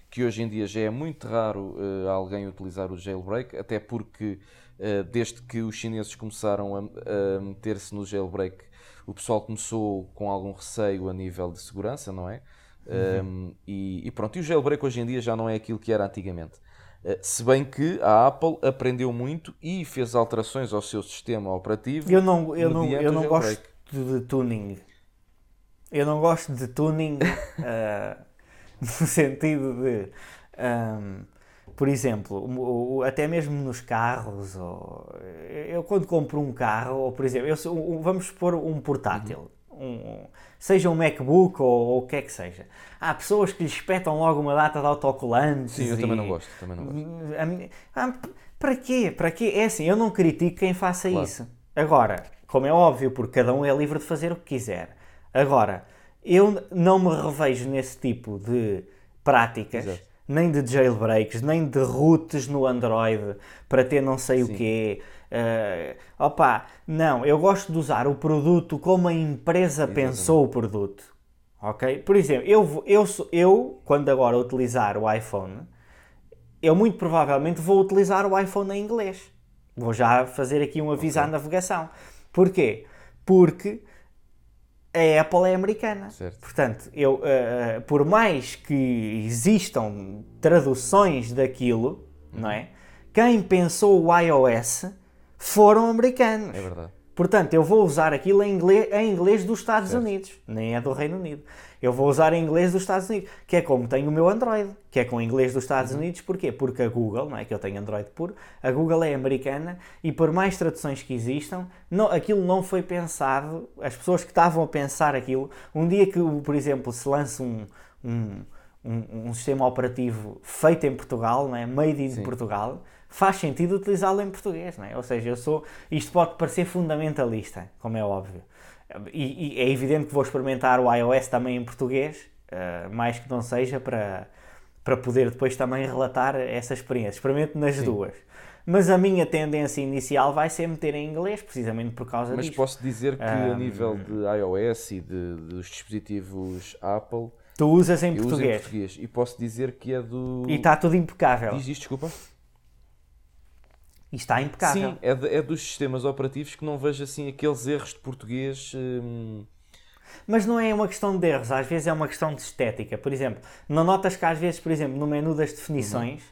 que hoje em dia já é muito raro alguém utilizar o jailbreak, até porque eh, desde que os chineses começaram a, a meter-se no jailbreak, o pessoal começou com algum receio a nível de segurança, não é? Uhum. Um, e, e, pronto, e o jailbreak hoje em dia já não é aquilo que era antigamente. Uh, se bem que a Apple aprendeu muito e fez alterações ao seu sistema operativo. Eu não, eu não, eu não gosto de tuning. Eu não gosto de tuning uh, (laughs) (laughs) no sentido de. Um, por exemplo, até mesmo nos carros, ou, eu quando compro um carro, ou por exemplo, eu, vamos pôr um portátil, uhum. um, seja um MacBook ou, ou, o que é que seja. Há pessoas que lhe espetam logo uma data de autocolantes. Sim, eu e, também não gosto. Também não gosto. Ah, para quê? Para quê? É assim, eu não critico quem faça claro. isso. Agora, como é óbvio, porque cada um é livre de fazer o que quiser. Agora, eu não me revejo nesse tipo de práticas. Exato nem de jailbreaks, nem de roots no Android para ter não sei Sim. o quê. Uh, opa, não, eu gosto de usar o produto como a empresa Exatamente. pensou o produto. Ok? Por exemplo, eu, eu, eu, quando agora utilizar o iPhone, eu muito provavelmente vou utilizar o iPhone em inglês. Vou já fazer aqui um aviso okay. à navegação. Porquê? Porque a Apple é americana. Certo. Portanto, eu, uh, por mais que existam traduções daquilo, uhum. não é? Quem pensou o iOS foram americanos. É verdade. Portanto, eu vou usar aquilo em inglês, em inglês dos Estados certo. Unidos, nem é do Reino Unido. Eu vou usar em inglês dos Estados Unidos, que é como tenho o meu Android, que é com inglês dos Estados uhum. Unidos. Porquê? Porque a Google, não é que eu tenho Android puro, a Google é americana e por mais traduções que existam, não, aquilo não foi pensado, as pessoas que estavam a pensar aquilo, um dia que, por exemplo, se lança um, um, um, um sistema operativo feito em Portugal, não é? made in Sim. Portugal, faz sentido utilizá-lo em português, não é? Ou seja, eu sou, isto pode parecer fundamentalista, como é óbvio, e, e, é evidente que vou experimentar o iOS também em português, uh, mais que não seja para, para poder depois também relatar essa experiência. Experimento nas Sim. duas. Mas a minha tendência inicial vai ser meter em inglês, precisamente por causa Mas disso. Mas posso dizer que um, a nível de iOS e de, dos dispositivos Apple. Tu usas em português. em português. E posso dizer que é do. E está tudo impecável. Diz isto, desculpa. E está impecável. Sim, é, de, é, dos sistemas operativos que não vejo assim aqueles erros de português. Hum... Mas não é uma questão de erros, às vezes é uma questão de estética. Por exemplo, não notas que às vezes, por exemplo, no menu das definições,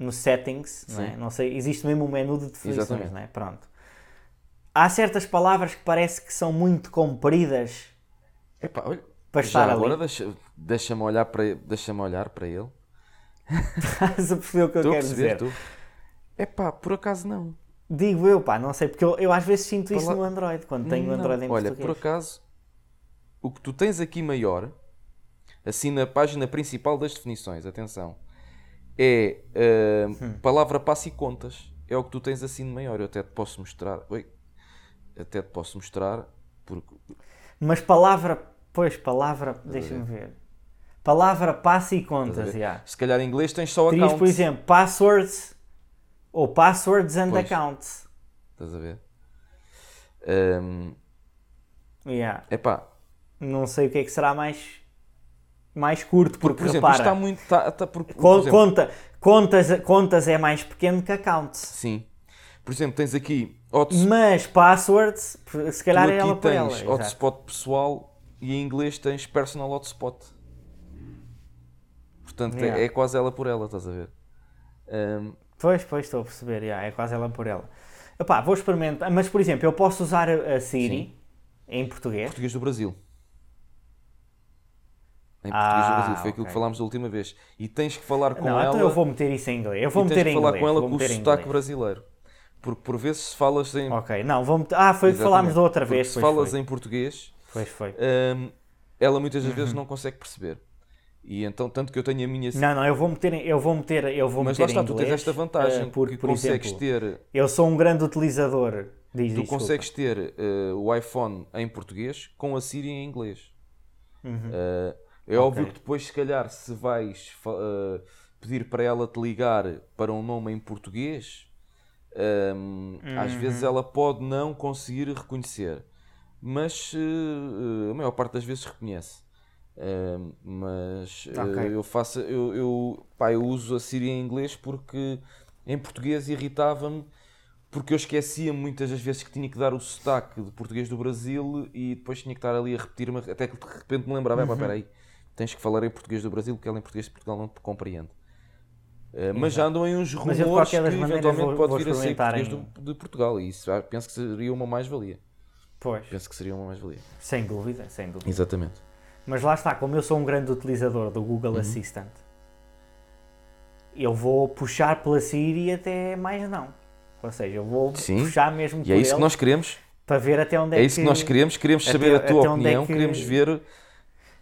uhum. no settings, não, é? não, sei, existe mesmo um menu de definições, Exatamente. não é? Pronto. Há certas palavras que parece que são muito compridas Epá, olha, para estar agora. Deixa-me deixa olhar, para, deixa olhar para ele. (laughs) Estás a perceber o que eu quero dizer? Tu? É pá, por acaso não. Digo eu, pá, não sei, porque eu, eu às vezes sinto isso no Android, quando tenho o Android em Olha, português. por acaso, o que tu tens aqui maior, assim na página principal das definições, atenção, é uh, hum. palavra passe e contas. É o que tu tens assim de maior. Eu até te posso mostrar. Oi, até te posso mostrar. Porque... Mas palavra, pois, palavra, deixa-me ver. Palavra passe e contas, já. Se calhar em inglês tens só Terias, accounts. por exemplo, passwords ou passwords and pois. accounts. Estás a ver? Um... Yeah. Epá. Não sei o que é que será mais, mais curto, porque, por exemplo, repara, está muito. Está, está por, por exemplo, conta, contas, contas é mais pequeno que accounts. Sim. Por exemplo, tens aqui. Mas passwords, se calhar é ela por ela. tens hotspot pessoal e em inglês tens personal hotspot. Portanto, é, yeah. é, é, quase ela por ela, estás a ver? Um, Pois, pois, estou a perceber, yeah, é quase ela por ela. Epá, vou experimentar, mas por exemplo, eu posso usar a Siri Sim. em português? Português do Brasil. em português do Ah, Brasil. Foi aquilo que falámos da última vez. E tens que falar com Não, ela. então eu vou meter isso em inglês. Eu vou e tens meter que em falar inglês. com ela com o sotaque inglês. brasileiro. Porque por vezes se falas em. Ok, não, vou meter... Ah, foi o que falámos da outra Porque vez. Se falas foi. em português, Pois foi. hum, ela muitas das Uhum. vezes não consegue perceber. E então, tanto que eu tenho a minha. Não, não, eu vou meter, eu vou meter, eu vou Mas meter lá está, em tu inglês. tens esta vantagem, eh, porque, que por consegues exemplo, ter eu sou um grande utilizador. Diz, Tu consegues ter eh, o iPhone em português com a Siri em inglês. Eh, é óbvio que depois, se calhar, se vais eh, pedir para ela te ligar para um nome em português, ehm, às vezes ela pode não conseguir reconhecer, mas a maior parte das vezes reconhece. Ehm, mas eh, Ok. eu faço eu, eu, pá, eu uso a Siri em inglês porque em português irritava-me porque eu esquecia muitas das vezes que tinha que dar o sotaque de português do Brasil e depois tinha que estar ali a repetir-me, até que de repente me lembrava, uhum. espera aí, tens que falar em português do Brasil, porque ela em português de Portugal não te compreende. Uh, mas já andam aí uns Mas eu, de rumores que eventualmente vou- pode vou vir a ser português em- do- de Portugal e isso ah, penso que seria uma mais-valia. Pois, Penso que seria uma mais-valia. sem dúvida, sem dúvida. Exatamente. Mas lá está, como eu sou um grande utilizador do Google Uhum. Assistant, eu vou puxar pela Siri até mais não. Ou seja, eu vou Sim, puxar mesmo E é isso que nós queremos. para ver até onde é, É isso que nós queremos. Queremos até- saber a tua é opinião. que- Queremos ver.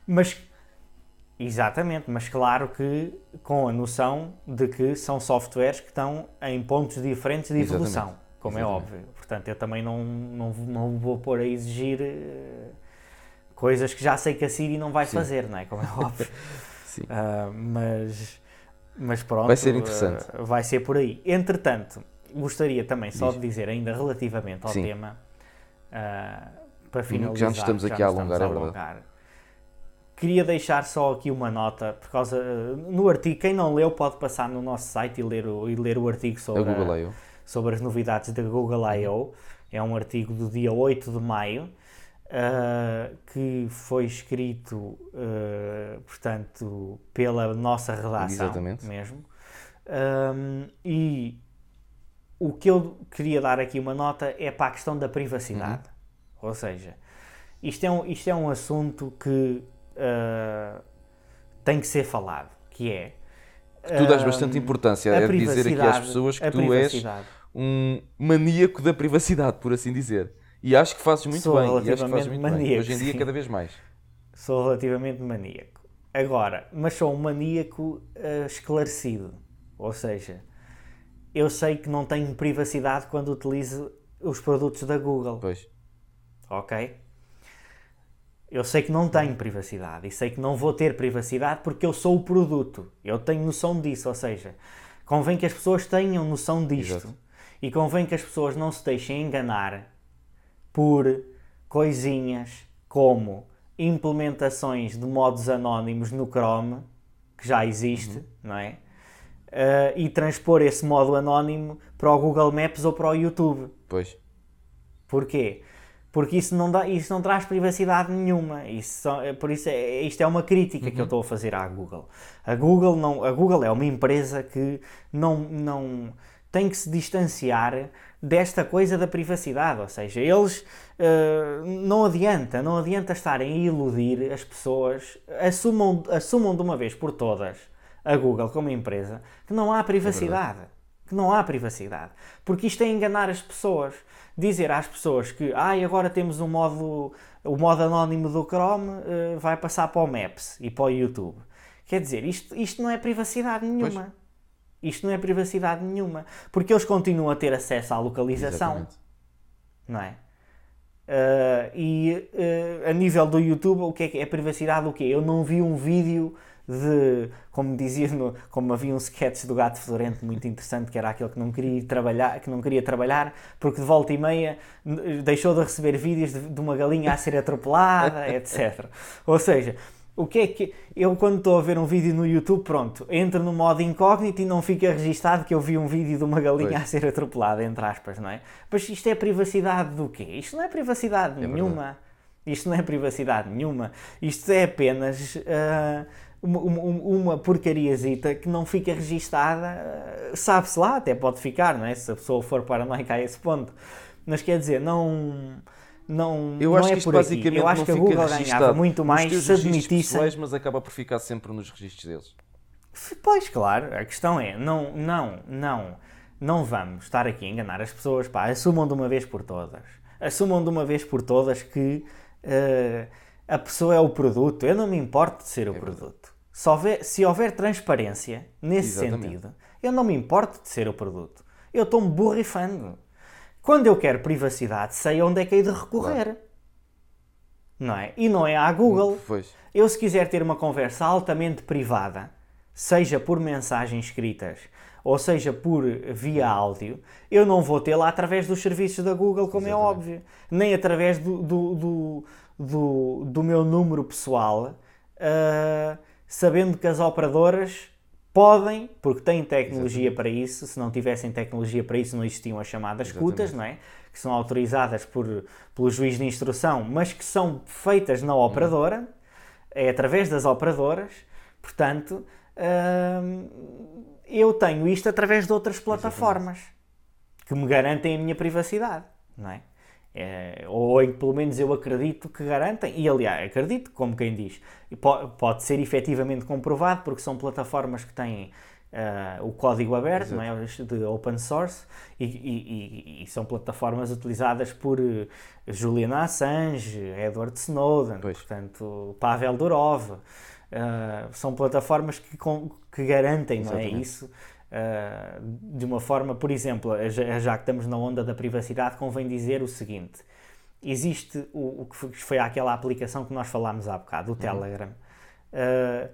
Mas, exatamente, mas claro que com a noção de que são softwares que estão em pontos diferentes de Exatamente. evolução, como é Exatamente. óbvio. Portanto, eu também não, não, não vou pôr a exigir eh, coisas que já sei que a Siri não vai Sim. fazer, não é? Como é óbvio. (laughs) Sim. Ah, mas, mas pronto, Vai ser interessante. ah, vai ser por aí. Entretanto, gostaria também só Diz. de dizer, ainda relativamente ao Sim. tema, ah, para finalizar, já nos estamos aqui a nos alongar, estamos é verdade. alongar. Queria deixar só aqui uma nota, por causa, no artigo, quem não leu pode passar no nosso site e ler o, e ler o artigo A sobre, Google a- I.O. sobre as novidades da Google I.O. É um artigo do dia 8 de maio, ah, que foi escrito, ah, portanto, pela nossa redação Exatamente. mesmo. Ahm, e o que eu queria dar aqui uma nota é para a questão da privacidade. Uhum. Ou seja, isto é um, isto é um assunto que ah, tem que ser falado, que é... Tu dás ah, bastante importância a a dizer aqui às pessoas que tu és um maníaco da privacidade, por assim dizer. E acho que fazes muito Sou bem. E acho que fazes muito bem. maníaco, Hoje em dia, sim. cada vez mais. Sou relativamente maníaco. Agora, mas sou um maníaco ah, esclarecido. Ou seja, eu sei que não tenho privacidade quando utilizo os produtos da Google. Pois. Ok? Eu sei que não tenho privacidade e sei que não vou ter privacidade porque eu sou o produto. Eu tenho noção disso. Ou seja, convém que as pessoas tenham noção disto Exato. e convém que as pessoas não se deixem enganar por coisinhas como implementações de modos anónimos no Chrome, que já existe, não é? Ah, e transpor esse modo anónimo para o Google Maps ou para o YouTube. Pois. Porquê? Porque isso não, dá, isso não traz privacidade nenhuma. Isso, só- é- por isso, é, isto é uma crítica que eu estou a fazer à Google. A Google, não, a Google é uma empresa que não, não tem que se distanciar desta coisa da privacidade. Ou seja, eles eh, não adianta, não adianta estarem a iludir as pessoas. Assumam, assumam de uma vez por todas a Google como empresa que não há privacidade que não há privacidade. Porque isto é enganar as pessoas. Dizer às pessoas que ai, agora temos um modo, o modo anónimo do Chrome, eh, vai passar para o Maps e para o YouTube. Quer dizer, isto, isto não é privacidade nenhuma. Isto não é privacidade nenhuma. Porque eles continuam a ter acesso à localização Exatamente. não é? Ah, e ah, a nível do YouTube, o que é que é privacidade? O quê? Eu não vi um vídeo de, como dizia, no, como havia um sketch do Gato Fedorento muito interessante, que era aquele que não queria trabalhar, que não queria trabalhar, porque de volta e meia deixou de receber vídeos de, de uma galinha a ser atropelada, (laughs) etc. Ou seja, o que é que eu quando estou a ver um vídeo no YouTube, pronto, entro no modo incógnito e não fica registado que eu vi um vídeo de uma galinha Pois. a ser atropelada, entre aspas, não é? Mas isto é privacidade do quê? Isto não é privacidade nenhuma. Isto não é privacidade nenhuma. Isto é apenas uma, uma, uma porcariazita que não fica registada, ah, sabe-se lá, até pode ficar, não é? Se a pessoa for paranoica a esse ponto. Mas quer dizer, não. Não, Eu não acho é que isto por aqui. basicamente Eu acho que a Google ganhava muito mais se pessoais, mas acaba por ficar sempre nos registros deles. Pois, claro, a questão é, não, não, não, não vamos estar aqui a enganar as pessoas, pá, assumam de uma vez por todas. Assumam de uma vez por todas que eh, a pessoa é o produto. Eu não me importo de ser o produto. Se houver, se houver transparência nesse Exatamente. sentido, eu não me importo de ser o produto. Eu estou-me borrifando. Quando eu quero privacidade, sei onde é que hei de recorrer. Não é? E não é à Google. Pois. Eu, se quiser ter uma conversa altamente privada, seja por mensagens escritas ou seja por via áudio, eu não vou tê-la através dos serviços da Google, como é óbvio, nem através do, do, do, do, do meu número pessoal, ah, sabendo que as operadoras podem, porque têm tecnologia para isso, se não tivessem tecnologia para isso não existiam as chamadas escutas, não é? Que são autorizadas por, pelo juiz de instrução, mas que são feitas na operadora, é através das operadoras, portanto, hum, eu tenho isto através de outras plataformas que me garantem a minha privacidade, não é? É, ou em que pelo menos eu acredito que garantem, e aliás, acredito, como quem diz, po- pode ser efetivamente comprovado porque são plataformas que têm ah, o código aberto, não é? de open source, e, e- e- e são plataformas utilizadas por eh, Julian Assange, Edward Snowden, Pois. portanto, Pavel Durov. ah, são plataformas que, com- que garantem, não é Exatamente. isso? De uma forma, por exemplo, já, que estamos na onda da privacidade, convém dizer o seguinte: existe o, o que foi- que foi aquela aplicação que nós falámos há bocado, o Uhum. Telegram. Uh,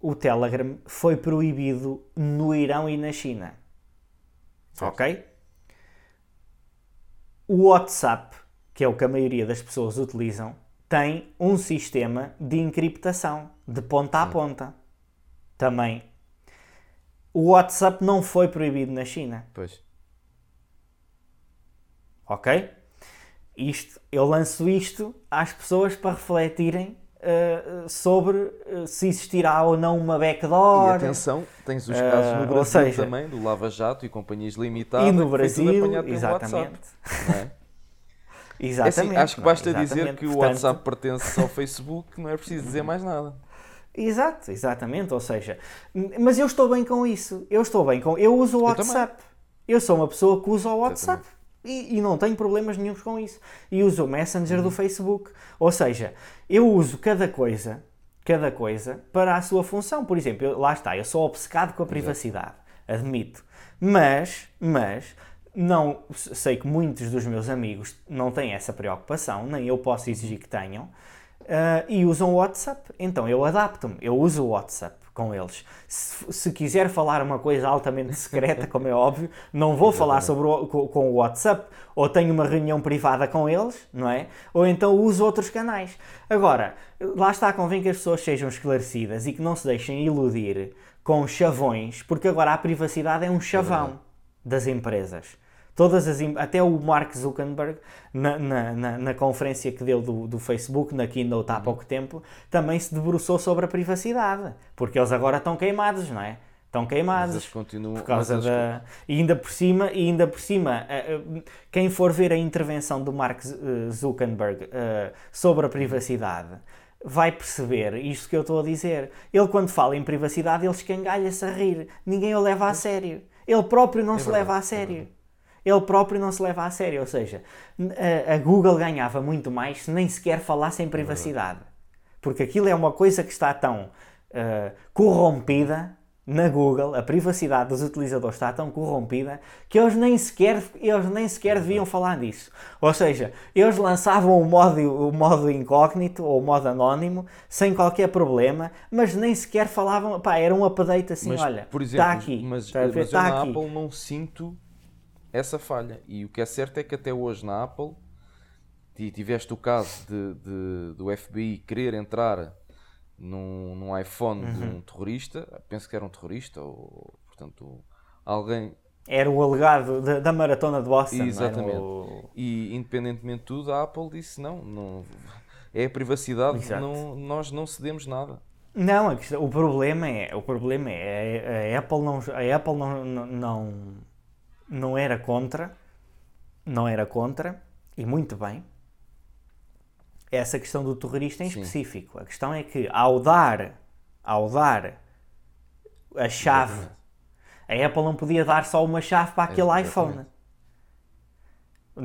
o Telegram foi proibido no Irão e na China. Ok? O WhatsApp, que é o que a maioria das pessoas utilizam, tem um sistema de encriptação de ponta a ponta. Também. O WhatsApp não foi proibido na China. Pois. Ok? Isto, eu lanço isto às pessoas para refletirem eh, sobre eh, se existirá ou não uma E backdoor. atenção, tens os Ah, casos no ou Brasil seja, também, do Lava Jato e companhias limitadas. E no Brasil, exatamente. WhatsApp, (laughs) não é? É assim, Exatamente. acho que não é? basta dizer Exatamente. que o Portanto, WhatsApp pertence ao Facebook, não é preciso dizer mais nada. Exato, exatamente. Ou seja, mas eu estou bem com isso. Eu estou bem com. Eu uso o Eu. WhatsApp. Eu, sou uma pessoa que usa o WhatsApp. E, e não tenho problemas nenhums com isso. E uso o Messenger Uhum. do Facebook. Ou seja, eu uso cada coisa, cada coisa, para a sua função. Por exemplo, eu- lá está, eu sou obcecado com a privacidade. Admito. Mas, mas, não sei que muitos dos meus amigos não têm essa preocupação, nem eu posso exigir que tenham. Ah, e usam o WhatsApp. Então eu adapto-me, eu uso o WhatsApp com eles. Se, se quiser falar uma coisa altamente secreta, como é óbvio, não vou falar sobre o, com, com o WhatsApp, ou tenho uma reunião privada com eles, não é? Ou então uso outros canais. Agora, lá está, convém que as pessoas sejam esclarecidas e que não se deixem iludir com chavões, porque agora a privacidade é um chavão das empresas. Todas as, até o Mark Zuckerberg, na, na, na, na conferência que deu do, do Facebook, na Keynote há pouco tempo, também se debruçou sobre a privacidade. Porque eles agora estão queimados, não é? Estão Mas queimados. eles continuam. Por causa mas da. E ainda por cima, e ainda por cima eh, eh, quem for ver a intervenção do Mark eh, Zuckerberg sobre a privacidade vai perceber isto que eu estou a dizer. Ele, quando fala em privacidade, ele escangalha-se a rir. Ninguém o leva a sério. Ele próprio não se verdade, leva a é sério. Ele próprio não se leva a sério. Ou seja, a, a Google ganhava muito mais se nem sequer falasse em privacidade. Porque aquilo é uma coisa que está tão eh, corrompida na Google, a privacidade dos utilizadores está tão corrompida que eles nem sequer, eles nem sequer deviam falar disso. Ou seja, eles lançavam o modo, o modo incógnito ou o modo anónimo sem qualquer problema, mas nem sequer falavam, pá, era um update assim, Mas, olha, por exemplo, está aqui, mas, está mas eu Está na aqui. Apple não sinto essa falha. E o que é certo é que até hoje na Apple ti- tiveste o caso de, de- do FBI querer entrar num, num iPhone de Uhum. um terrorista, penso que era um terrorista, ou portanto alguém. Era o alegado da, da maratona de Boston, Exatamente. o- E independentemente de tudo, a Apple disse não, não é a privacidade, Exato. não, nós não cedemos nada. Não, questão- o problema é, o problema é a, a Apple não, a Apple não, não, não, não era contra, não era contra, e muito bem, essa questão do terrorista em Sim. específico. A questão é que ao dar, ao dar a chave, a Apple não podia dar só uma chave para aquele Exatamente. iPhone.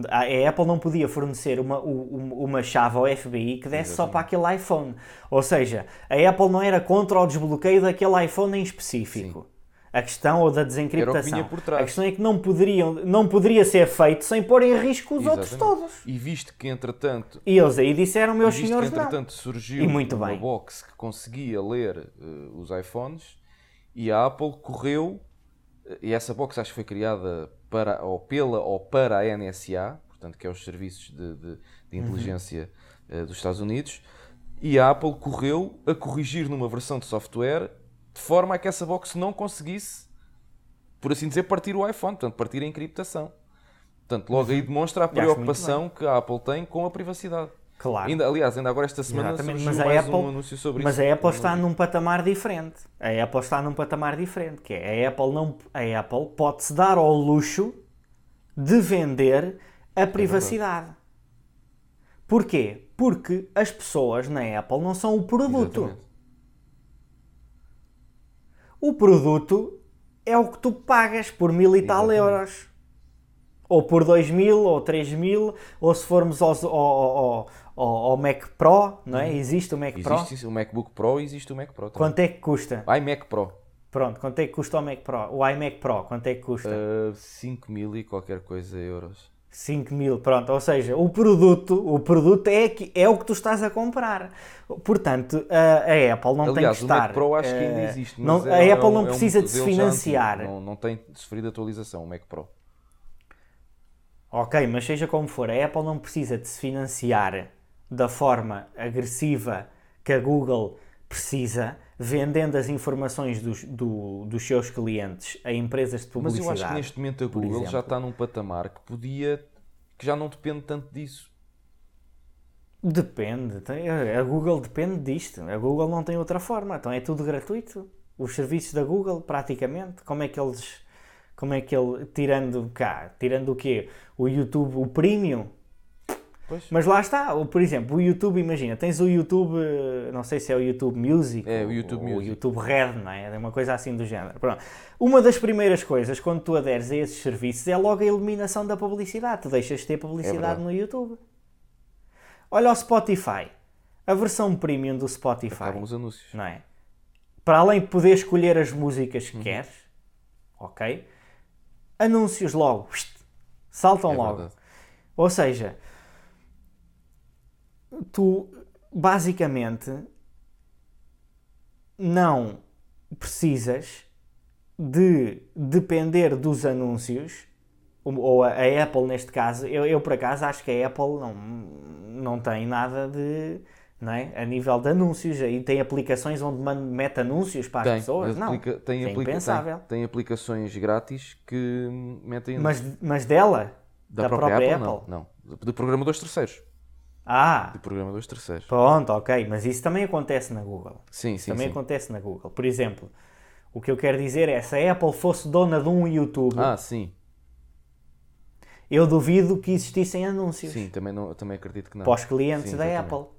A Apple não podia fornecer uma, u- um- uma chave ao FBI que desse só para aquele iPhone. Ou seja, a Apple não era contra o desbloqueio daquele iPhone em específico. A questão ou da desencriptação. A questão é que não, poderiam, não poderia ser feito sem pôr em risco os outros Exatamente. todos. E visto que entretanto E eles aí disseram, meus E visto senhores, que, não. entretanto, surgiu E muito uma bem. box que conseguia ler eh, os iPhones e a Apple correu, eh, e essa box acho que foi criada para, ou pela ou para a NSA, portanto, que é os serviços de, de- de inteligência eh, dos Estados Unidos, e a Apple correu a corrigir numa versão de software de forma a que essa box não conseguisse, por assim dizer, partir o iPhone, portanto, partir a encriptação. Portanto, logo aí demonstra a preocupação que a Apple tem com a privacidade. Claro. Ainda, aliás, ainda agora esta semana Exatamente, surgiu mas a mais Apple, um anúncio sobre mas isso. a Apple está num patamar diferente. A Apple está num patamar diferente, que é a Apple não, a Apple pode-se dar ao luxo de vender É a privacidade. Porquê? Porque as pessoas na Apple não são o produto. Exatamente. O produto é o que tu pagas por mil e tal Exatamente. euros. Ou por dois mil, ou três mil, ou se formos aos- ao, ao, ao, ao Mac Pro, não é? Existe o Mac Pro. Uhum. Existe o MacBook Pro e existe o Mac Pro também. Quanto é que custa? iMac Pro. Pronto, quanto é que custa o Mac Pro? O iMac Pro, quanto é que custa? Uh, 5 mil e qualquer coisa euros. 5 mil, pronto. Ou seja, o produto, o produto é, que, é o que tu estás a comprar. Portanto, a, Apple não tem Aliás, que o estar... Mac Pro acho que ainda eh, existe. não- Mas a é- é Apple um- não é um precisa de se antigo, financiar. Não, não tem sofrido atualização o Mac Pro. Ok, mas seja como for, a Apple não precisa de se financiar da forma agressiva que a Google precisa, vendendo as informações dos, do- dos seus clientes a empresas de Mas publicidade. eu acho que neste momento a Google já exemplo. está num patamar que podia. que já não depende tanto disso. Depende, a Google depende disto. A Google não tem outra forma, então é tudo gratuito. Os serviços da Google, praticamente, como é que eles, como é que ele, tirando cá, tirando o quê? O YouTube, o Premium. Pois. Mas lá está, o- por exemplo, o YouTube, imagina, tens o YouTube, não sei se é o YouTube Music, É, o ou- YouTube ou o Music. YouTube Red, não é? É uma coisa assim do género. Pronto. Uma das primeiras coisas, quando tu aderes a esses serviços, é logo a eliminação da publicidade. Tu deixas de ter publicidade verdade. no YouTube. Olha o Spotify. A versão premium do Spotify, Acabam os anúncios. não é? Para além de poder escolher as músicas Uhum. que queres, ok? Anúncios logo, saltam É logo. verdade. Ou seja, tu basicamente não precisas de depender dos anúncios, ou- a, a Apple neste caso, eu, eu por acaso acho que a Apple não, não tem nada de. Não é? A nível de anúncios, aí tem aplicações onde mete anúncios para as Tem, pessoas. Não, aplica- tem, é aplica- impensável. tem- tem aplicações grátis que metem Mas, mas dela, da, da, própria, própria, Apple, Apple. Não, não. De programadores terceiros. Ah, De programadores terceiros. pronto, ok, mas isso também acontece na Google. Sim, sim, também sim. acontece na Google. Por exemplo, o que eu quero dizer é, se a Apple fosse dona de um YouTube, Ah, sim. eu duvido que existissem anúncios Sim, também, não, também acredito que não. para os clientes Sim, da exatamente. Apple.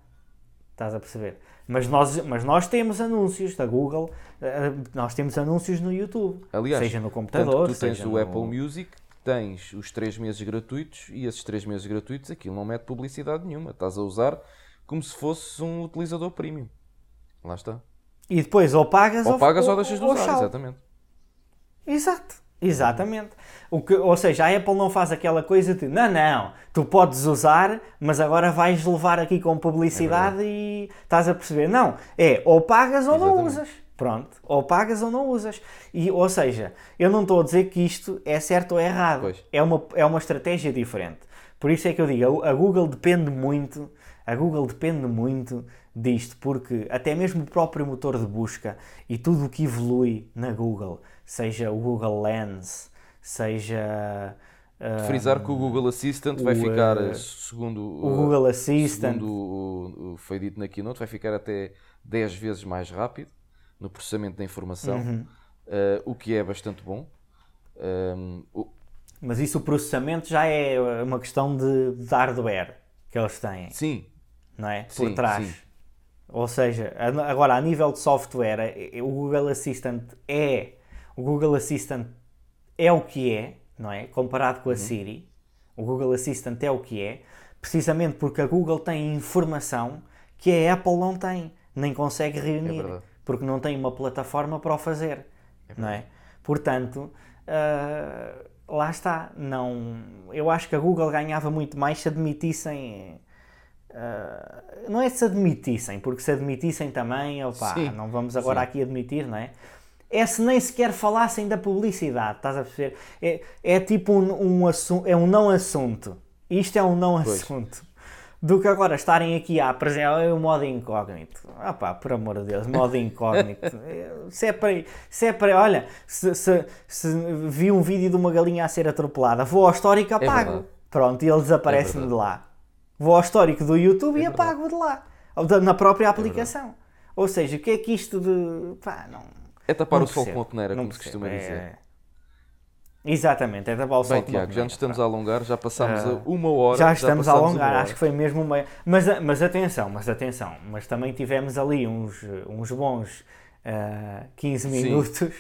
Estás a perceber? Mas nós, mas nós temos anúncios da Google, eh, nós temos anúncios no YouTube. Aliás, seja no computador, tu tens o no... Apple Music, tens os 3 meses gratuitos e esses 3 meses gratuitos aquilo não mete publicidade nenhuma. Estás a usar como se fosse um utilizador premium. Lá está. E depois ou pagas Ou pagas ou, ou deixas de usar, exatamente. Exato, exatamente. O que, ou seja, a Apple não faz aquela coisa de não, não, tu podes usar, mas agora vais levar aqui com publicidade e estás a perceber. Não, é ou pagas ou não Exatamente. usas. Pronto, ou pagas ou não usas. E, ou seja, eu não estou a dizer que isto é certo ou errado. Pois. É uma, é uma estratégia diferente. Por isso é que eu digo, a Google depende muito, a Google depende muito disto, porque até mesmo o próprio motor de busca e tudo o que evolui na Google, seja o Google Lens, seja ah, Frisar que o Google Assistant vai o, ficar, eh, segundo, o Google Assistant, segundo o, o- foi dito na Keynote, vai ficar até 10 vezes mais rápido no processamento da informação, Uhum. eh, o que é bastante bom. Um, o- mas isso o processamento já é uma questão de, de hardware que eles têm. sim, não é? Sim, Por trás. sim. Ou seja, agora a nível de software, eh, o Google Assistant é o Google Assistant é o que é, não é? Comparado Uhum. com a Siri, o Google Assistant é o que é, precisamente porque a Google tem informação que a Apple não tem, nem consegue reunir, É. porque não tem uma plataforma para o fazer, não é? Portanto, ah, lá está, não, eu acho que a Google ganhava muito mais se admitissem ah, não é se admitissem, porque se admitissem também, opá, Sim, não vamos agora sim. aqui admitir, não é? É se nem sequer falassem da publicidade, estás a perceber? É, é tipo um, um assunto, é um não assunto. Isto é um não Pois. assunto. Do que agora estarem aqui a apresentar é o modo incógnito. Ah pá, por amor de Deus, modo incógnito. (laughs) se é para, se é para olha, se, se, se vi um vídeo de uma galinha a ser atropelada, vou ao histórico e apago. verdade. Pronto, e ele desaparece-me É de lá. Vou ao histórico do YouTube e. É apago de lá. Na própria aplicação. Ou seja, o que é que isto de. Pá, não. É tapar não o sol com a peneira, como se costuma É- dizer. Exatamente, é o sol Bem, Tiago, já nos estamos a alongar, já passámos Ah, a uma hora. Já estamos a passámos alongar, acho que foi mesmo uma. Mas, a- mas atenção, mas atenção, mas também tivemos ali uns, uns bons ah, 15 Sim. minutos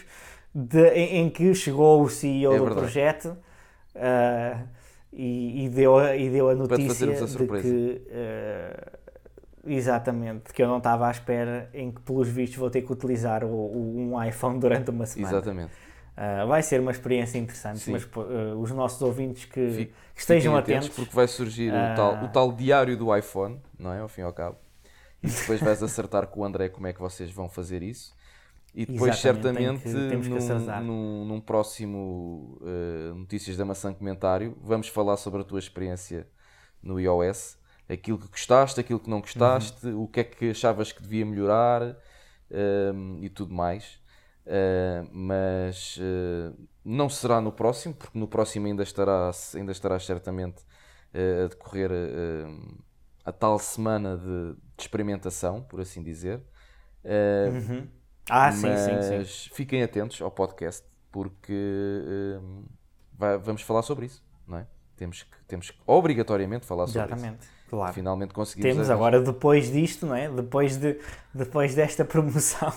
de- em, em que chegou o CEO É do verdade. projeto ah, e, e deu, a- e deu a notícia a de que. ah, exatamente, que eu não estava à espera, em que pelos vistos vou ter que utilizar o- o- um iPhone durante uma semana. Exatamente. Ah, vai ser uma experiência interessante, Sim. mas ah, os nossos ouvintes que, Fique- que estejam Fiquem atentos. porque vai surgir o, Ah. tal, o tal diário do iPhone, não é? Ao fim e ao cabo. E depois vais acertar com o André como é que vocês vão fazer isso. E depois, Exatamente, certamente, que- num, num- num próximo Notícias da Maçã comentário, vamos falar sobre a tua experiência no iOS. Aquilo que gostaste, aquilo que não gostaste, Uhum. o que é que achavas que devia melhorar e tudo mais. Uh, mas uh, não será no próximo, porque no próximo ainda estará, ainda estará certamente uh, a decorrer a tal semana de, de experimentação, por assim dizer. Uh, Uhum. Ah, sim, sim, sim. mas fiquem atentos ao podcast, porque vai- vamos falar sobre isso, não é? Temos que, temos que obrigatoriamente falar sobre isso. Exatamente, claro. Finalmente conseguimos. Temos agora, depois disto, não é? Depois, de, depois desta promoção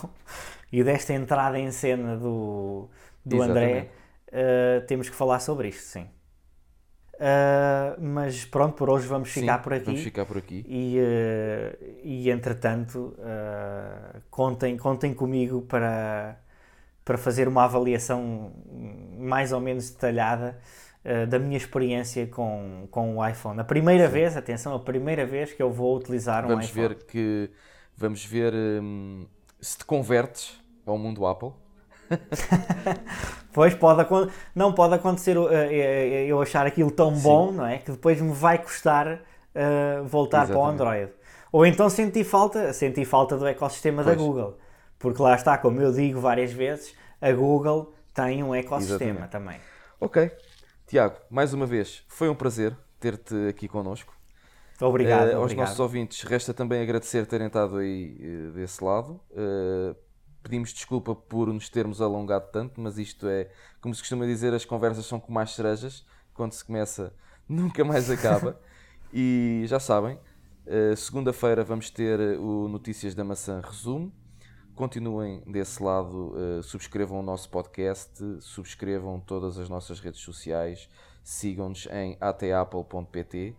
e desta entrada em cena do, do André, eh, temos que falar sobre isto, sim. Eh, mas pronto, por hoje vamos Sim, ficar por aqui. Vamos ficar por aqui. E, eh, e entretanto, contem, contem comigo para, para fazer uma avaliação mais ou menos detalhada da minha experiência com, com o iPhone. A primeira vez, atenção, a primeira vez que eu vou utilizar um vamos iPhone. ver que vamos ver hum, se te convertes ao mundo Apple. (laughs) Pois pode não pode acontecer eh, eh, eu achar aquilo tão bom, não é? Que depois me vai custar eh, voltar para o Exatamente. Android. Ou então sentir falta, sentir falta do ecossistema da Pois. Google. Porque lá está, como eu digo várias vezes, a Google tem um ecossistema Exatamente. também. Ok. Tiago, mais uma vez, foi um prazer ter-te aqui connosco. Obrigado, Eh, aos obrigado. nossos ouvintes, resta também agradecer terem estado aí eh, desse lado. Eh, pedimos desculpa por nos termos alongado tanto, mas isto é, como se costuma dizer, as conversas são como as cerejas, quando se começa (laughs) nunca mais acaba. e já sabem, segunda-feira vamos ter o Notícias da Maçã Resumo. Continuem desse lado, subscrevam o nosso podcast, subscrevam todas as nossas redes sociais, sigam-nos em atapple.pt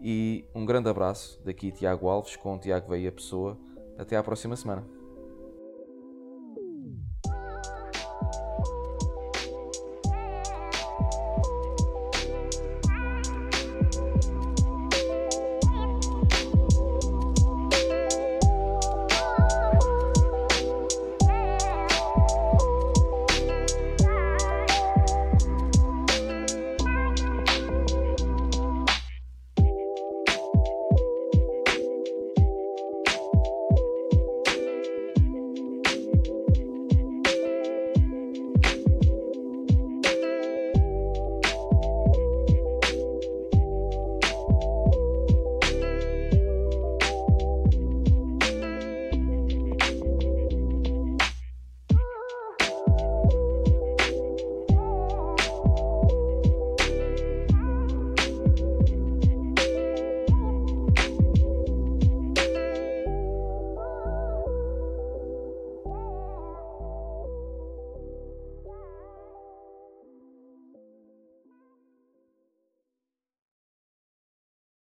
e um grande abraço daqui Tiago Alves com Tiago Veia Pessoa. Até à próxima semana.